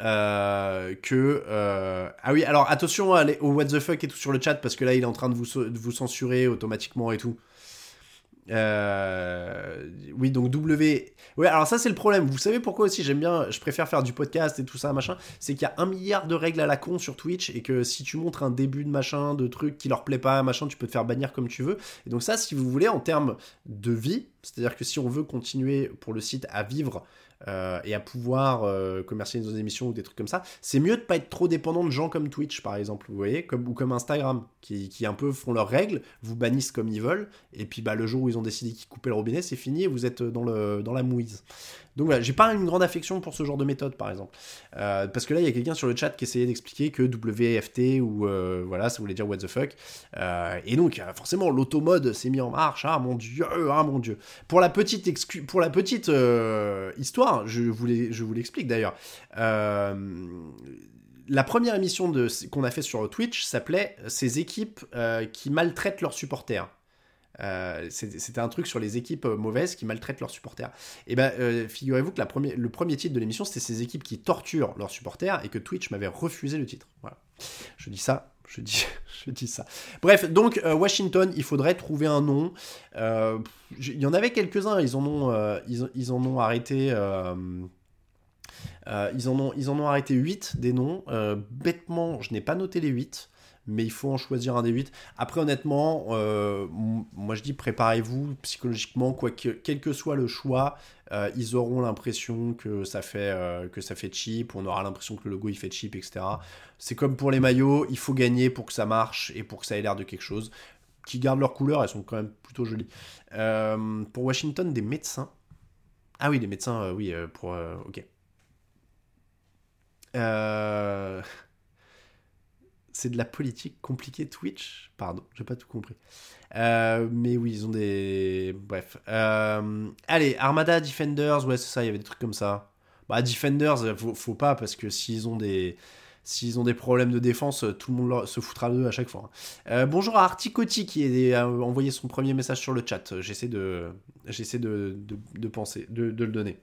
euh, que ah oui alors attention au what the fuck et tout sur le chat parce que là il est en train de vous, de vous censurer automatiquement et tout euh, oui donc W oui alors ça c'est le problème. Vous savez pourquoi aussi? J'aime bien je préfère faire du podcast et tout ça machin. C'est qu'il y a un milliard de règles à la con sur Twitch et que si tu montres un début de machin de trucs qui leur plaît pas machin tu peux te faire bannir comme tu veux. Et donc ça si vous voulez en termes de vie c'est à dire que si on veut continuer pour le site à vivre euh, et à pouvoir euh, commercialiser nos émissions ou des trucs comme ça, c'est mieux de pas être trop dépendant de gens comme Twitch par exemple, vous voyez, comme, ou comme Instagram, qui, qui, un peu font leurs règles, vous bannissent comme ils veulent, et puis bah, le jour où ils ont décidé qu'ils coupaient le robinet, c'est fini et vous êtes dans, le, dans la mouise. Donc voilà, j'ai pas une grande affection pour ce genre de méthode par exemple. Euh, parce que là, il y a quelqu'un sur le chat qui essayait d'expliquer que WFT ou voilà, ça voulait dire what the fuck. et donc, forcément, l'automode s'est mis en marche. Ah mon dieu, ah mon dieu. Pour la petite, excu pour la petite histoire, je vous, l'explique d'ailleurs. Euh, la première émission qu'on a fait sur Twitch s'appelait Ces équipes euh, qui maltraitent leurs supporters. Euh, c'était un truc sur les équipes mauvaises qui maltraitent leurs supporters. Et eh ben, figurez-vous que le premier titre de l'émission, c'était ces équipes qui torturent leurs supporters et que Twitch m'avait refusé le titre. Voilà. Je dis ça, je dis, je dis ça. Bref, donc Washington, il faudrait trouver un nom. il y en avait quelques-uns, ils en ont, ils, ils, en ont arrêté. ils, en ont, ils en ont arrêté 8 des noms. bêtement, je n'ai pas noté les 8 mais il faut en choisir un des 8. Après, honnêtement, euh, moi je dis préparez-vous psychologiquement, quoi que, quel que soit le choix, euh, ils auront l'impression que ça fait euh, que ça fait cheap, on aura l'impression que le logo il fait cheap, etc. C'est comme pour les maillots, il faut gagner pour que ça marche et pour que ça ait l'air de quelque chose. Qui gardent leur couleur, elles sont quand même plutôt jolies. pour Washington, des médecins. Ah oui, des médecins, oui, pour. ok. Euh c'est de la politique compliquée Twitch. Pardon, j'ai pas tout compris. Euh, mais oui, ils ont des. Bref. Euh, allez, Armada, Defenders, ouais, c'est ça, il y avait des trucs comme ça. Bah, Defenders, faut, faut pas, parce que s'ils ont des. S'ils ont des problèmes de défense, tout le monde se foutra d'eux à chaque fois. Euh, bonjour à Articoti qui a envoyé son premier message sur le chat. J'essaie de, j'essaie de, de, penser, de le donner.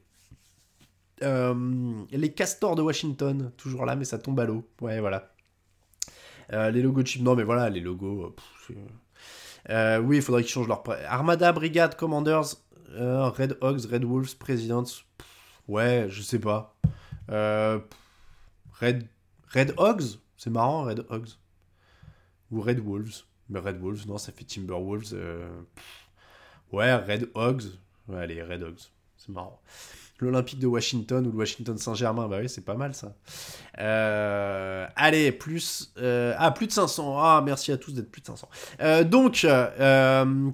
les castors de Washington, toujours là, mais ça tombe à l'eau. Ouais, voilà. Euh, les logos chip, non, mais voilà, les logos. Euh, euh, oui, il faudrait qu'ils changent leur. Armada, Brigade, Commanders, Red Hogs, Red Wolves, Presidents. ouais, je sais pas. Red, Red Hogs C'est marrant, Red Hogs. Ou Red Wolves. Mais Red Wolves, non, ça fait Timberwolves. Ouais, Red Hogs. Allez, Red Hogs. C'est marrant l'Olympique de Washington ou le Washington Saint-Germain. Bah oui, c'est pas mal ça. Euh, allez, plus. Euh, ah, plus de 500. Ah, merci à tous d'être plus de 500. Euh, donc,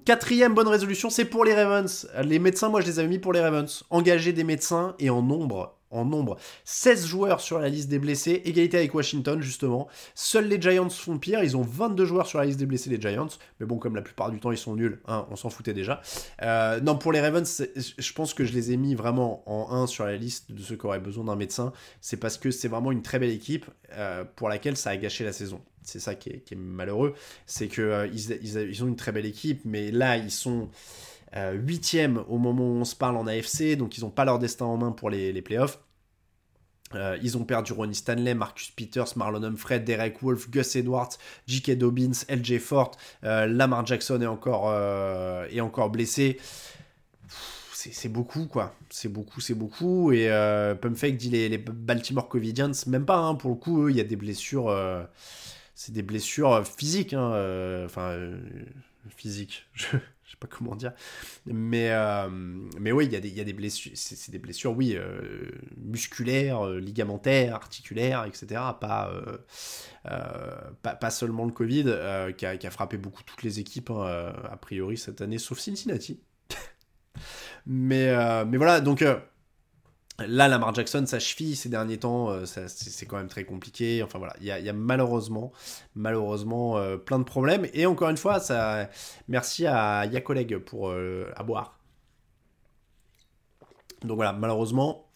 quatrième bonne résolution, c'est pour les Ravens. Les médecins, moi je les avais mis pour les Ravens. Engager des médecins et en nombre en nombre. 16 joueurs sur la liste des blessés, égalité avec Washington justement. Seuls les Giants font pire, ils ont 22 joueurs sur la liste des blessés, les Giants. Mais bon, comme la plupart du temps ils sont nuls, hein, on s'en foutait déjà. Euh, non, pour les Ravens, je pense que je les ai mis vraiment en 1 sur la liste de ceux qui auraient besoin d'un médecin. C'est parce que c'est vraiment une très belle équipe euh, pour laquelle ça a gâché la saison. C'est ça qui est, malheureux, c'est qu'ils euh, ils, ont une très belle équipe, mais là ils sont... 8 au moment où on se parle en AFC, donc ils n'ont pas leur destin en main pour les, les playoffs. Euh, ils ont perdu Ronnie Stanley, Marcus Peters, Marlon Humphrey, Derek Wolf, Gus Edwards, J.K. Dobbins, L.J. Fort, euh, Lamar Jackson est encore, euh, est encore blessé. C'est beaucoup, quoi. C'est beaucoup, c'est beaucoup. Et Pumpfake dit les, les, Baltimore Covidians, même pas, hein, pour le coup, il y a des blessures. c'est des blessures physiques. Hein, enfin, physiques. Je, sais pas comment dire. Mais, euh, mais oui, il y, a des, y a des blessures, c'est des blessures, oui, euh, musculaires, euh, ligamentaires, articulaires, etc. Pas, pas, seulement le Covid, qui a, qui, a, frappé beaucoup toutes les équipes, hein, a priori, cette année, sauf Cincinnati. mais, mais voilà, donc Là, Lamar Jackson, sa cheville ces derniers temps, euh, c'est quand même très compliqué. Enfin voilà, il y a, malheureusement, malheureusement euh, plein de problèmes. Et encore une fois, ça, merci à Yacoleg pour euh, à boire. Donc voilà, malheureusement,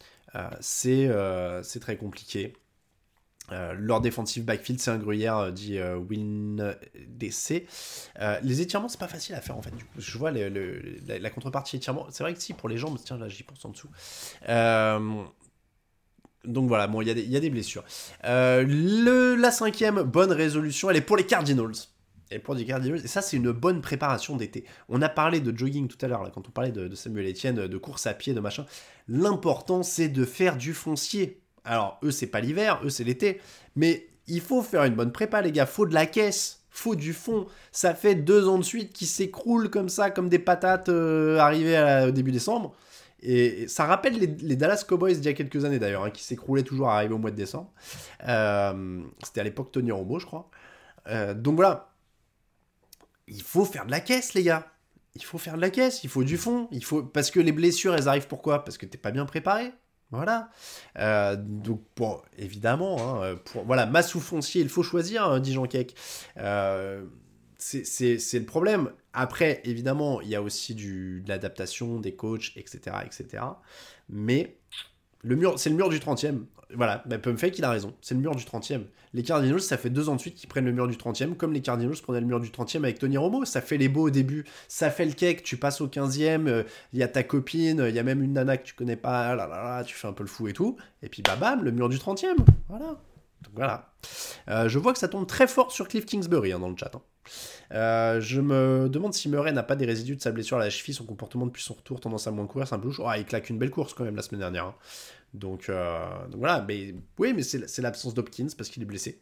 c'est très compliqué. Euh, leur défensive backfield, c'est un gruyère, euh, dit euh, Win DC. les étirements, c'est pas facile à faire en fait. Je vois la, contrepartie étirement. C'est vrai que si, pour les jambes, tiens, là j'y pense en dessous. donc voilà, bon, il y, a des blessures. Le, la cinquième bonne résolution, elle est pour les Cardinals. Et pour les Cardinals, et ça c'est une bonne préparation d'été. On a parlé de jogging tout à l'heure, quand on parlait de Samuel Etienne, de course à pied, de machin. L'important c'est de faire du foncier alors, eux, c'est pas l'hiver, eux, c'est l'été. Mais il faut faire une bonne prépa, les gars. Faut de la caisse, faut du fond. Ça fait deux ans de suite qui s'écroulent comme ça, comme des patates euh, arrivées au début décembre. Et ça rappelle les, Dallas Cowboys d'il y a quelques années d'ailleurs, hein, qui s'écroulaient toujours arriver au mois de décembre. Euh, c'était à l'époque Tony Romo, je crois. Euh, donc voilà. Il faut faire de la caisse, les gars. Il faut faire de la caisse, il faut du fond. Il faut... Parce que les blessures, elles arrivent pourquoi? Parce que t'es pas bien préparé. Voilà. Euh, donc, évidemment, hein, pour, voilà, masse ou foncier, il faut choisir, hein, dit Jean Keck. Euh, c'est le problème. Après, évidemment, il y a aussi du, de l'adaptation des coachs, etc., etc. Mais le mur, c'est le mur du 30e. Voilà, bah, il a raison. C'est le mur du 30e. Les Cardinals, ça fait deux ans de suite qu'ils prennent le mur du 30e, comme les Cardinals prenaient le mur du 30e avec Tony Romo. Ça fait les beaux au début. Ça fait le cake, tu passes au 15e, il euh, y a ta copine, il y a même une nana que tu connais pas, tu fais un peu le fou et tout. Et puis, bah bam, le mur du 30e. Voilà. Donc voilà. Euh, je vois que ça tombe très fort sur Cliff Kingsbury hein, dans le chat. Hein. Euh, je me demande si Murray n'a pas des résidus de sa blessure à la cheville, son comportement depuis son retour, tendance à moins courir, c'est un. Ah, il claque une belle course quand même la semaine dernière. Hein. Donc, voilà, mais oui, mais c'est l'absence d'Hopkins parce qu'il est blessé.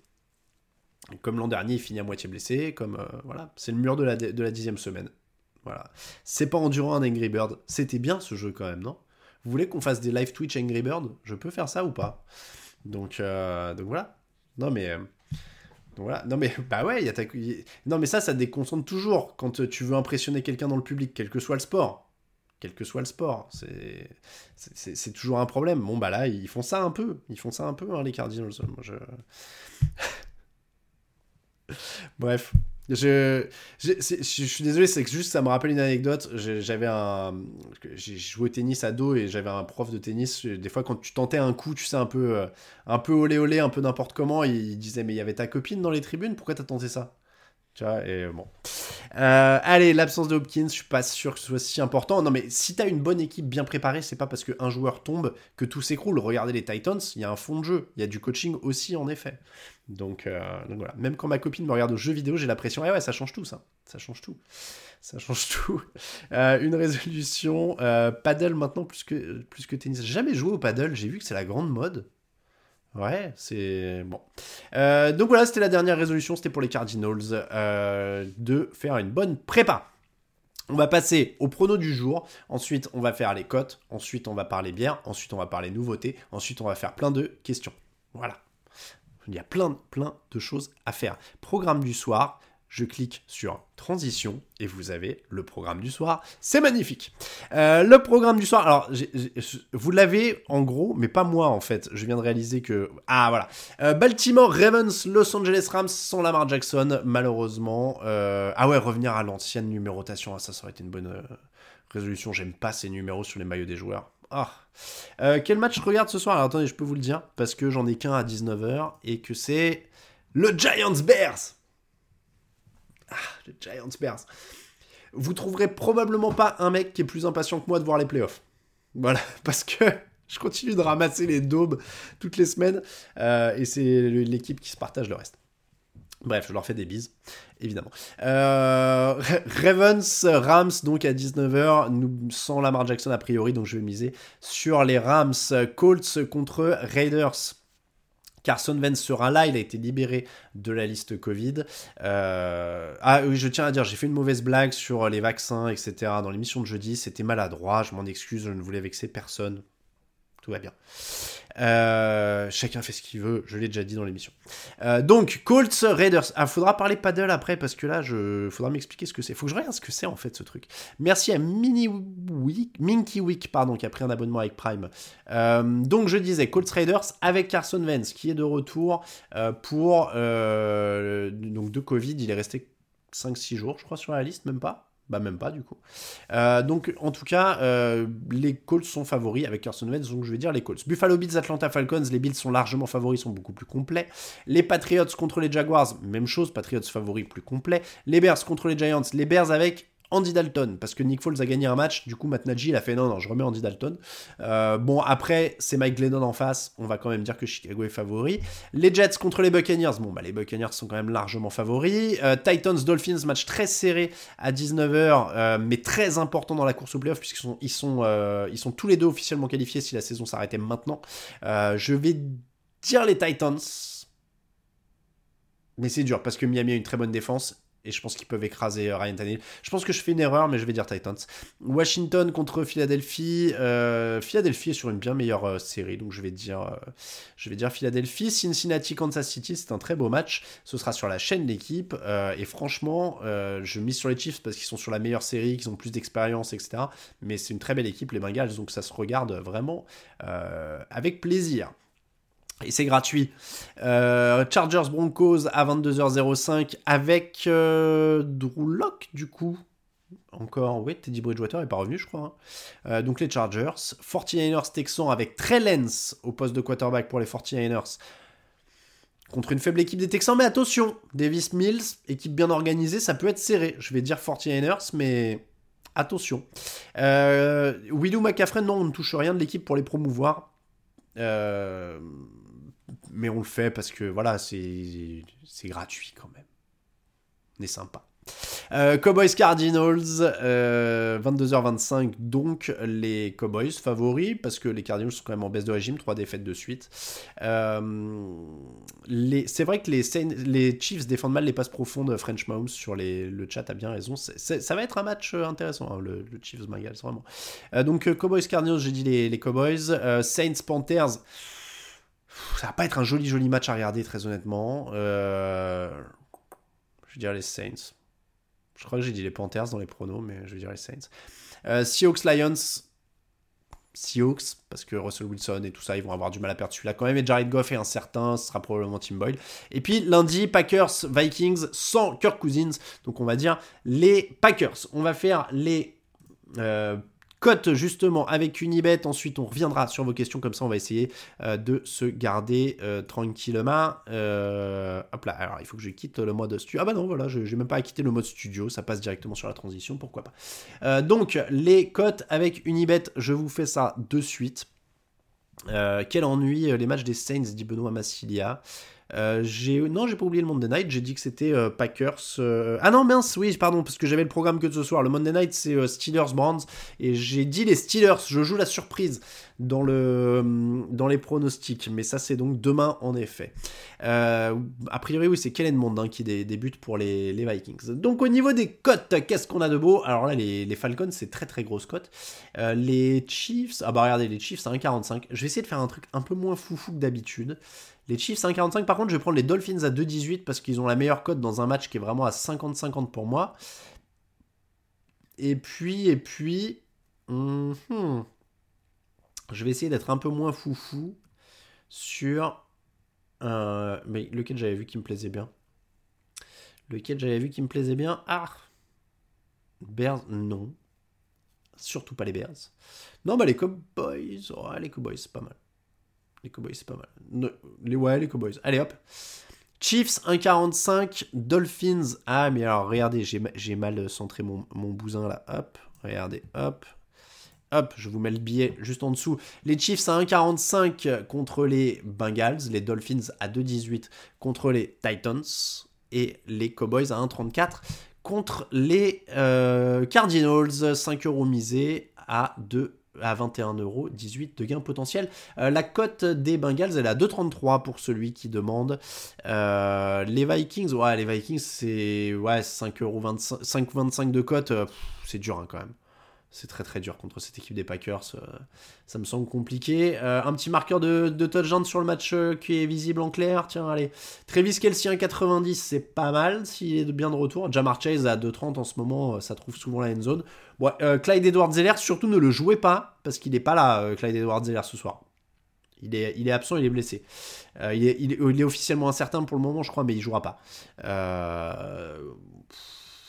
Comme l'an dernier, il finit à moitié blessé, comme voilà, c'est le mur de la, dixième semaine. Voilà. C'est pas endurant un Angry Bird. C'était bien ce jeu quand même, non? Vous voulez qu'on fasse des live Twitch Angry Bird? Je peux faire ça ou pas? Donc voilà. Non mais voilà. Non mais bah ouais, non mais ça, ça déconcentre toujours quand tu veux impressionner quelqu'un dans le public, quel que soit le sport. Quel que soit le sport, c'est toujours un problème. Bon bah là, ils font ça un peu, ils font ça un peu hein, les Cardinals. Bref, je, je, je, suis désolé, c'est juste ça me rappelle une anecdote. J'avais un, j'ai joué au tennis à dos et j'avais un prof de tennis. Des fois, quand tu tentais un coup, tu sais un peu, euh, un peu olé olé, un peu n'importe comment, il disait mais il y avait ta copine dans les tribunes. Pourquoi t'as tenté ça? Tu vois Et bon. Euh, allez, l'absence de Hopkins, je suis pas sûr que ce soit si important. Non, mais si t'as une bonne équipe bien préparée, c'est pas parce qu'un joueur tombe que tout s'écroule. Regardez les Titans, il y a un fond de jeu, il y a du coaching aussi en effet. Donc, euh, voilà, même quand ma copine me regarde aux jeux vidéo, j'ai l'impression, eh ouais, ça change tout, ça. Ça change tout. Ça change tout. Euh, une résolution, paddle maintenant plus que, plus que tennis. Jamais joué au paddle, j'ai vu que c'est la grande mode. Ouais, c'est bon. donc voilà, c'était la dernière résolution, c'était pour les Cardinals de faire une bonne prépa. On va passer au prono du jour, ensuite on va faire les cotes, ensuite on va parler bière, ensuite on va parler nouveautés, ensuite on va faire plein de questions. Voilà. Il y a plein, plein de choses à faire. Programme du soir, je clique sur transition et vous avez le programme du soir. C'est magnifique. Euh, le programme du soir, alors vous l'avez en gros, mais pas moi en fait. Je viens de réaliser que ah voilà, euh, Baltimore Ravens, Los Angeles Rams sans Lamar Jackson malheureusement. Euh, ah ouais, revenir à l'ancienne numérotation, ah, ça, ça aurait été une bonne résolution. J'aime pas ces numéros sur les maillots des joueurs. Ah. Quel match regarde ce soir? Alors attendez, je peux vous le dire, parce que j'en ai qu'un à 19h et que c'est le Giants Bears. Ah, le Giants Bears. Vous trouverez probablement pas un mec qui est plus impatient que moi de voir les playoffs. Voilà, parce que je continue de ramasser les daubes toutes les semaines euh, et c'est l'équipe qui se partage le reste. Bref, je leur fais des bises, évidemment. Euh, Ravens, Rams, donc à 19h, nous, sans Lamar Jackson a priori, donc je vais miser sur les Rams. Colts contre Raiders. Carson Wentz sera là, il a été libéré de la liste Covid. Euh, ah oui, je tiens à dire, j'ai fait une mauvaise blague sur les vaccins, etc. dans l'émission de jeudi, c'était maladroit, je m'en excuse, je ne voulais vexer personne. Tout va bien. Euh, chacun fait ce qu'il veut, je l'ai déjà dit dans l'émission. Euh, donc, Colts Raiders. Ah, faudra parler paddle après parce que là, je faudra m'expliquer ce que c'est. Faut que je regarde ce que c'est en fait ce truc. Merci à Mini Week, Minky Week, pardon, qui a pris un abonnement avec Prime. Euh, donc, je disais Colts Raiders avec Carson Wentz qui est de retour pour donc de Covid. Il est resté 5-6 jours, je crois, sur la liste, même pas. Bah même pas du coup. Euh, donc en tout cas, euh, les Colts sont favoris avec Carson Wentz, donc je vais dire les Colts. Buffalo Bills, Atlanta Falcons, les Bills sont largement favoris, sont beaucoup plus complets. Les Patriots contre les Jaguars, même chose, Patriots favoris plus complets. Les Bears contre les Giants, les Bears avec Andy Dalton, parce que Nick Foles a gagné un match, du coup Matt Nagy a fait non, non, je remets Andy Dalton. Euh, bon, après, c'est Mike Glennon en face, on va quand même dire que Chicago est favori. Les Jets contre les Buccaneers, bon, bah les Buccaneers sont quand même largement favoris. Euh, Titans Dolphins, match très serré à 19h, euh, mais très important dans la course au playoff, puisqu'ils ils sont, ils sont tous les deux officiellement qualifiés si la saison s'arrêtait maintenant. je vais dire les Titans. Mais c'est dur parce que Miami a une très bonne défense et je pense qu'ils peuvent écraser euh, Ryan Tannehill. Je pense que je fais une erreur, mais je vais dire Titans. Washington contre Philadelphie. Euh, Philadelphie est sur une bien meilleure euh, série, donc je vais dire, je vais dire Philadelphie. Cincinnati, Kansas City, c'est un très beau match. Ce sera sur la chaîne d'équipe. et franchement, je mise sur les Chiefs parce qu'ils sont sur la meilleure série, qu'ils ont plus d'expérience, etc. Mais c'est une très belle équipe, les Bengals, donc ça se regarde vraiment avec plaisir. Et c'est gratuit. Euh, Chargers Broncos à 22h05 avec euh, Drew Locke, du coup. Encore, oui, Teddy Bridgewater n'est pas revenu, je crois. Hein. Euh, donc les Chargers. 49ers Texans avec Trey Lance au poste de quarterback pour les 49ers. Contre une faible équipe des Texans, mais attention, Davis Mills, équipe bien organisée, ça peut être serré. Je vais dire 49ers, mais attention. Euh, Willou McCaffrey, non, on ne touche rien de l'équipe pour les promouvoir. Mais on le fait parce que voilà, c'est gratuit quand même. On est sympa. Cowboys Cardinals, 22h25, donc les Cowboys favoris, parce que les Cardinals sont quand même en baisse de régime, trois défaites de suite. c'est vrai que les, les Chiefs défendent mal les passes profondes French Mahomes sur les, le chat a bien raison. ça va être un match intéressant, hein, le, Chiefs Bengals, vraiment. donc Cowboys Cardinals, j'ai dit les, les Cowboys. Saints Panthers ça va pas être un joli joli match à regarder très honnêtement. Euh, je vais dire les Saints. Je crois que j'ai dit les Panthers dans les pronos, mais je vais dire les Saints. Euh, Seahawks Lions. Seahawks, parce que Russell Wilson et tout ça, ils vont avoir du mal à perdre celui-là quand même. Et Jared Goff est incertain, ce sera probablement Tim Boyle. Et puis lundi, Packers Vikings sans Kirk Cousins. Donc on va dire les Packers. On va faire les euh, cote justement avec Unibet. Ensuite, on reviendra sur vos questions. Comme ça, on va essayer euh, de se garder euh, tranquillement. Euh, hop là, alors il faut que je quitte le mode studio. Ah bah non, voilà, je n'ai même pas à quitter le mode studio. Ça passe directement sur la transition, pourquoi pas. donc, les cotes avec Unibet, je vous fais ça de suite. quel ennui, les matchs des Saints, dit Benoît Massilia. Euh, non, j'ai pas oublié le Monday Night. J'ai dit que c'était euh, Packers. Euh, ah non, mince, oui, pardon, parce que j'avais le programme que de ce soir. Le Monday Night, c'est Steelers Brands et j'ai dit les Steelers. Je joue la surprise dans le dans les pronostics, mais ça c'est donc demain en effet. a priori, oui, c'est Kellen Mond hein, qui débute pour les, les, Vikings. Donc au niveau des cotes, qu'est-ce qu'on a de beau? Alors là, les, les Falcons, c'est très très grosse cote. les Chiefs, ah bah regardez, les Chiefs, c'est 1,45. Je vais essayer de faire un truc un peu moins foufou que d'habitude. Les Chiefs 1,45. Par contre, je vais prendre les Dolphins à 2,18 parce qu'ils ont la meilleure cote dans un match qui est vraiment à 50-50 pour moi. Et puis, et puis. Mhm. je vais essayer d'être un peu moins foufou sur. Euh, mais lequel j'avais vu qui me plaisait bien? Lequel j'avais vu qui me plaisait bien? Ah Bears, non. Surtout pas les Bears. Non, bah les Cowboys. Oh, les Cowboys, c'est pas mal. Les Cowboys, c'est pas mal. les, ouais, les Cowboys. Allez hop. Chiefs 1,45. Dolphins. Ah, mais alors, regardez, j'ai mal centré mon, mon bousin là. Hop. Regardez, hop. Hop, je vous mets le billet juste en dessous. Les Chiefs à 1,45 contre les Bengals. Les Dolphins à 2,18 contre les Titans. Et les Cowboys à 1,34 contre les euh, Cardinals. 5 euros misés à 2 à 21 euros, 18 de gain potentiel. Euh, la cote des Bengals, elle est à 2,33 pour celui qui demande. Euh, les Vikings, ouais, les Vikings, c'est ouais, 5,25 de cote, euh, c'est dur hein, quand même. C'est très très dur contre cette équipe des Packers. ça me semble compliqué. un petit marqueur de, de touchdown sur le match qui est visible en clair. Tiens, allez. Travis Kelsey 1,90, c'est pas mal s'il est bien de retour. Jamar Chase à 2,30 en ce moment, ça trouve souvent la end zone. Euh, Clyde Edward Zeller, surtout ne le jouez pas, parce qu'il n'est pas là, euh, Clyde Edward Zeller, ce soir. Il est, absent, il est blessé. Euh, il, est, il, est, officiellement incertain pour le moment, je crois, mais il jouera pas.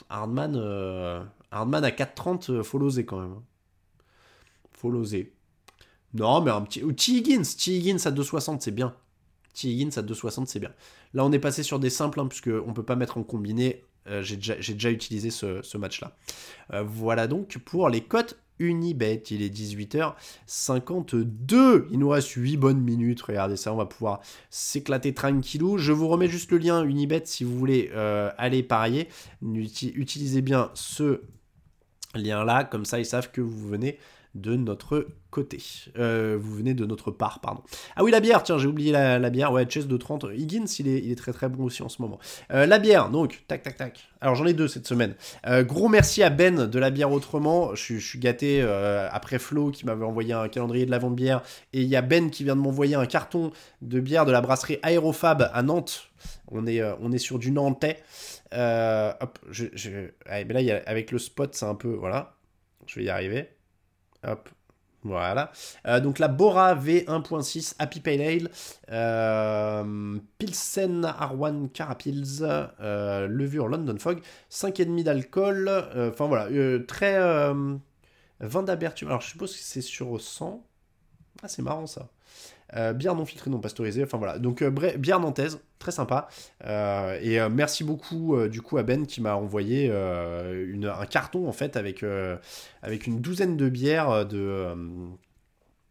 Hardman, Hardman à 4,30, faut l'oser quand même. Faut l'oser. Non, mais un petit. Ou T. Higgins, T. Higgins à 2,60, c'est bien. T. Higgins à 2,60, c'est bien. Là, on est passé sur des simples, hein, puisque on peut pas mettre en combiné euh, j'ai déjà, utilisé ce, match-là. Euh, voilà donc pour les cotes Unibet. Il est 18h52. Il nous reste 8 bonnes minutes. Regardez ça, on va pouvoir s'éclater tranquillou. Je vous remets juste le lien Unibet si vous voulez euh, aller parier. Utilisez bien ce lien-là. Comme ça, ils savent que vous venez de notre côté. Euh, vous venez de notre part, pardon. Ah oui, la bière, tiens, j'ai oublié la, bière. Ouais, Chess de 30. Higgins, il est, il est très très bon aussi en ce moment. Euh, la bière, donc, tac, tac, tac. Alors j'en ai deux cette semaine. Euh, gros merci à Ben de la bière autrement. Je, suis gâté après Flo qui m'avait envoyé un calendrier de la vente bière. Et il y a Ben qui vient de m'envoyer un carton de bière de la brasserie Aérofab à Nantes. On est, on est sur du Nantais. hop, je, je... mais là, avec le spot, c'est un peu. Voilà. Je vais y arriver. Voilà. Euh, donc la Bora V1.6 Happy Pale Ale, euh, Pilsen Arwan Carapils, euh, levure London Fog, 5,5 d'alcool. Enfin voilà, très vin d'amertume. Alors je suppose que c'est sur 100. Ah c'est marrant ça. Euh, non filtrée, non pasteurisée. Enfin voilà. Donc euh, bière nantaise, très sympa. Euh, et merci beaucoup du coup à Ben qui m'a envoyé un carton en fait avec une douzaine de bières de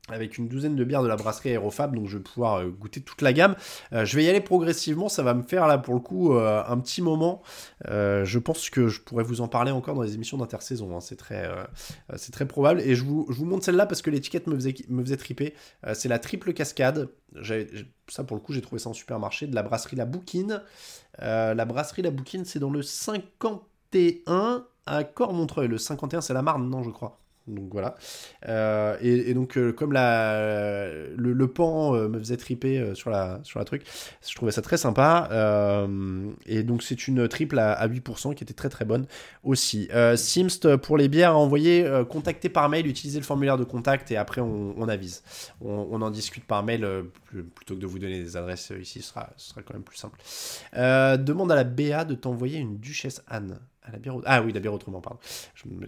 avec une douzaine de bières de la brasserie Aerofab, donc je vais pouvoir euh, goûter toute la gamme. Euh, je vais y aller progressivement, ça va me faire là pour le coup euh, un petit moment. je pense que je pourrais vous en parler encore dans les émissions d'intersaison, hein. c'est très, c'est très probable. Et je vous, je vous montre celle-là parce que l'étiquette me faisait, me faisait triper. c'est la triple cascade. ça pour le coup j'ai trouvé ça en supermarché, de la brasserie La Bouquine. la brasserie La Bouquine c'est dans le 51 à Cormontreuil. Le 51 c'est la Marne, non je crois. Donc voilà. Euh, et, donc, euh, comme le, pan euh, me faisait triper sur, la, sur la truc, je trouvais ça très sympa. et donc, c'est une triple à, 8% qui était très très bonne aussi. Simst pour les bières à envoyer, contacter par mail, utiliser le formulaire de contact et après on, avise. On, en discute par mail plutôt que de vous donner des adresses ici, ce sera, ce sera quand même plus simple. demande à la BA de t'envoyer une Duchesse Anne. Ah oui, la bière autrement, pardon.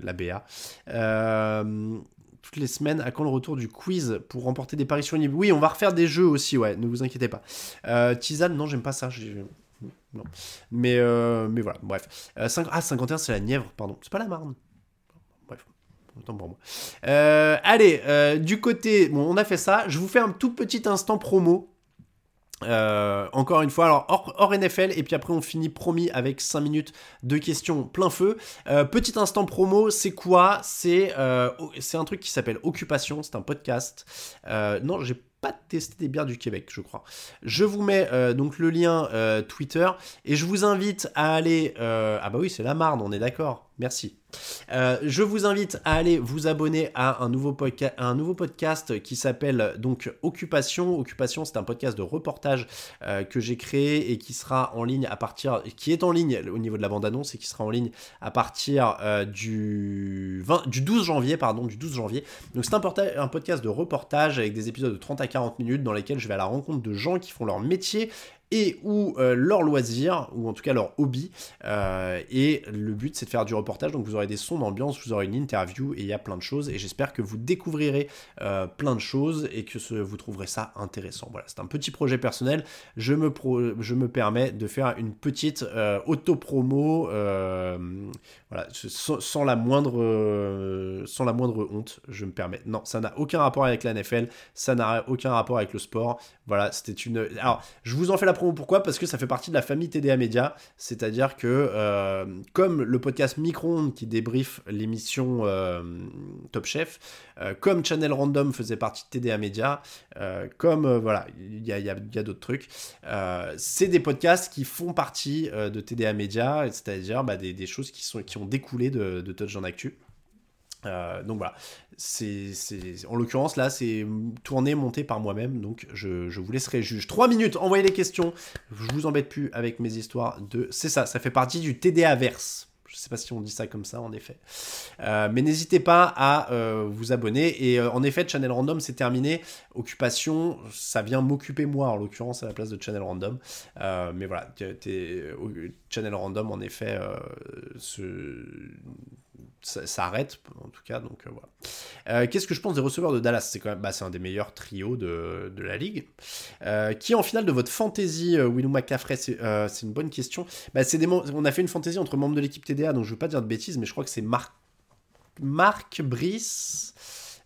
La BA. Euh, toutes les semaines, à quand le retour du quiz pour remporter des paris sur une Oui, on va refaire des jeux aussi, ouais, ne vous inquiétez pas. Euh, tisane, non, j'aime pas ça. Mais, euh, mais voilà, bref. ah, 51, c'est la Nièvre, pardon. C'est pas la Marne. Bref, autant pour moi. allez, du côté. Bon, on a fait ça. Je vous fais un tout petit instant promo euh, encore une fois, alors hors, NFL, et puis après on finit promis avec 5 minutes de questions plein feu. Euh, petit instant promo, c'est quoi? C'est euh, c'est un truc qui s'appelle Occupation, c'est un podcast. non, j'ai pas testé des bières du Québec, je crois. Je vous mets donc le lien Twitter, et je vous invite à aller... ah bah oui, c'est la Marne, on est d'accord, merci. Euh, je vous invite à aller vous abonner à un nouveau, podcast qui s'appelle donc Occupation. Occupation, c'est un podcast de reportage euh, que j'ai créé et qui sera en ligne à partir, qui est en ligne au niveau de la bande-annonce et qui sera en ligne à partir euh, du, 20, du 12 janvier, pardon, du 12 janvier. Donc c'est un podcast de reportage avec des épisodes de 30 à 40 minutes dans lesquels je vais à la rencontre de gens qui font leur métier et ou euh, leur loisir, ou en tout cas leur hobby. Euh, et le but, c'est de faire du reportage. Donc vous aurez des sons d'ambiance, vous aurez une interview, et il y a plein de choses. Et j'espère que vous découvrirez euh, plein de choses et que vous trouverez ça intéressant. Voilà, c'est un petit projet personnel. Je me, je me permets de faire une petite auto-promo, voilà, sans, la moindre, sans la moindre honte. Je me permets. Non, ça n'a aucun rapport avec la NFL, ça n'a aucun rapport avec le sport. Voilà, c'était une. Alors, je vous en fais la pourquoi Parce que ça fait partie de la famille TDA Media, c'est-à-dire que euh, comme le podcast Micron qui débriefe l'émission euh, Top Chef, euh, comme Channel Random faisait partie de TDA Media, comme voilà, il y a, d'autres trucs, c'est des podcasts qui font partie de TDA Media, c'est-à-dire bah, des, choses qui, sont, qui ont découlé de, de Touch en Actu. Donc voilà, c'est, en l'occurrence là, c'est tourné, monté par moi-même, donc je, vous laisserai juge. 3 minutes, envoyez les questions. Je vous embête plus avec mes histoires de. C'est ça, ça fait partie du TDA verse. Je sais pas si on dit ça comme ça en effet. Euh, mais n'hésitez pas à euh, vous abonner. Et euh, en effet, Channel Random c'est terminé. Occupation, ça vient m'occuper moi en l'occurrence à la place de Channel Random. mais voilà, Channel Random en effet ce ça, arrête en tout cas. Donc euh, voilà. Euh, qu'est-ce que je pense des receveurs de Dallas? C'est quand même, bah, c'est un des meilleurs trios de, la ligue. Euh, qui en finale de votre fantasy, Willou McCaffrey C'est une bonne question. Bah, des, on a fait une fantasy entre membres de l'équipe TDA, donc je veux pas dire de bêtises, mais je crois que c'est Marc, Marc Brice.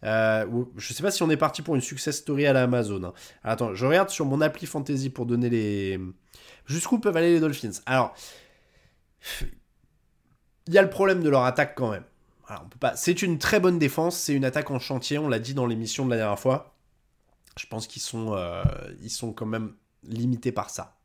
je sais pas si on est parti pour une success story à la Amazon. Hein. Attends, je regarde sur mon appli fantasy pour donner les. Jusqu'où peuvent aller les Dolphins Alors, il y a le problème de leur attaque quand même. C'est une très bonne défense, c'est une attaque en chantier, on l'a dit dans l'émission de la dernière fois. Je pense qu'ils sont, euh, quand même limités par ça.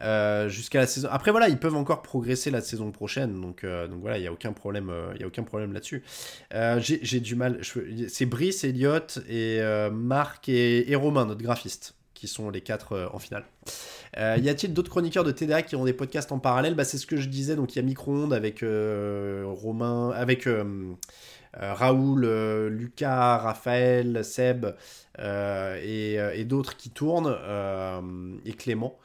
Euh, jusqu'à la saison. Après voilà, ils peuvent encore progresser la saison prochaine, donc, euh, voilà, il y a aucun problème, il y a aucun problème là-dessus. J'ai du mal. C'est Brice, Elliott et Marc et, et Romain, notre graphiste sont les quatre euh, en finale. Euh, y a-t-il d'autres chroniqueurs de TDA qui ont des podcasts en parallèle? Bah, C'est ce que je disais, donc il y a Micro-ondes avec euh, Romain, avec Raoul, Lucas, Raphaël, Seb et, d'autres qui tournent, et Clément,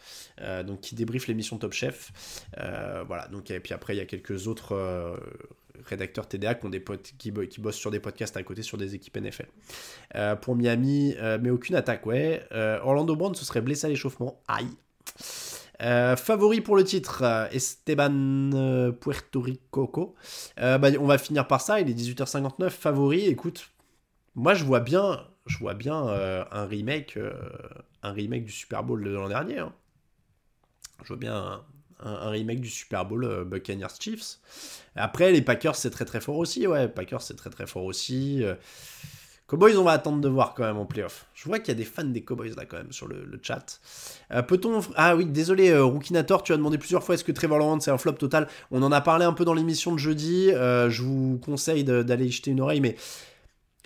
donc qui débriefent l'émission Top Chef. voilà, donc, et puis après il y a quelques autres rédacteurs TDA qui, ont des qui, bossent sur des podcasts à côté sur des équipes NFL. Euh, pour Miami, euh, mais aucune attaque, ouais. Euh, Orlando Brown se serait blessé à l'échauffement. Aïe. favori pour le titre, Esteban Puerto Rico. Bah, on va finir par ça, il est 18h59. Favori, écoute, moi je vois bien, je vois bien un remake, un remake du Super Bowl de l'an dernier. Hein. Je vois bien un, remake du Super Bowl Buccaneers Chiefs. Après, les Packers, c'est très très fort aussi. Ouais, Packers, c'est très très fort aussi. Cowboys, on va attendre de voir quand même en playoff. Je vois qu'il y a des fans des Cowboys là quand même sur le, chat. Euh, peut-on. Ah oui, désolé, euh, Rookinator, tu as demandé plusieurs fois est-ce que Trevor Lawrence c'est un flop total? On en a parlé un peu dans l'émission de jeudi. Euh, je vous conseille d'aller y jeter une oreille, mais.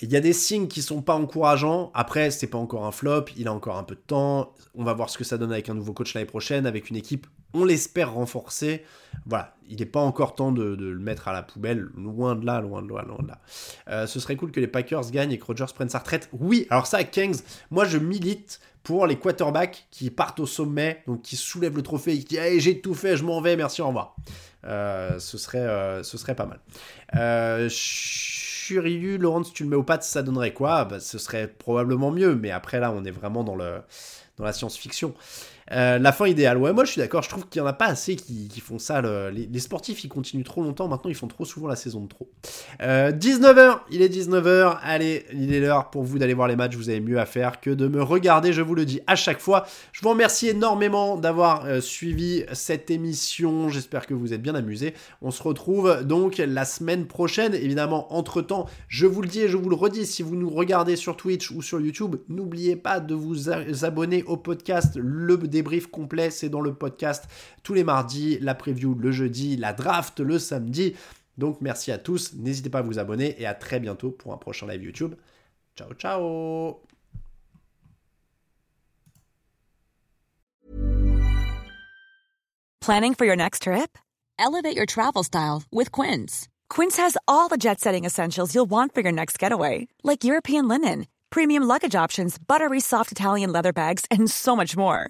Il y a des signes qui sont pas encourageants. Après, c'est pas encore un flop, il a encore un peu de temps. On va voir ce que ça donne avec un nouveau coach l'année prochaine, avec une équipe on l'espère renforcer. Voilà, il n'est pas encore temps de, le mettre à la poubelle, loin de là, loin de là, loin de là. Euh, ce serait cool que les Packers gagnent et que Rodgers prenne sa retraite. Oui, alors ça, Kings, moi je milite pour les quarterbacks qui partent au sommet, donc qui soulèvent le trophée et qui disent j'ai tout fait, je m'en vais, merci, au revoir. Euh, ce, serait, euh, ce serait pas mal. Euh, Churilu, Laurence, tu le mets au pattes, ça donnerait quoi? Bah, Ce serait probablement mieux, mais après là, on est vraiment dans, le, dans la science-fiction. Euh, la fin idéale, ouais, moi je suis d'accord, je trouve qu'il n'y en a pas assez qui, font ça. les, sportifs, ils continuent trop longtemps, maintenant ils font trop souvent la saison de trop. 19h, euh, il est 19h, allez, il est l'heure pour vous d'aller voir les matchs, vous avez mieux à faire que de me regarder, je vous le dis à chaque fois. Je vous remercie énormément d'avoir euh, suivi cette émission, j'espère que vous êtes bien amusés. On se retrouve donc la semaine prochaine, évidemment, entre-temps, je vous le dis et je vous le redis, si vous nous regardez sur Twitch ou sur YouTube, n'oubliez pas de vous abonner au podcast Le débrief complet, c'est dans le podcast tous les mardis, la preview le jeudi, la draft le samedi. Donc merci à tous, n'hésitez pas à vous abonner et à très bientôt pour un prochain live YouTube. Ciao ciao
Planning for your next trip? Elevate your travel style with Quince. Quince has all the jet-setting essentials you'll want for your next getaway, like European linen, premium luggage options, buttery soft Italian leather bags, and so much more.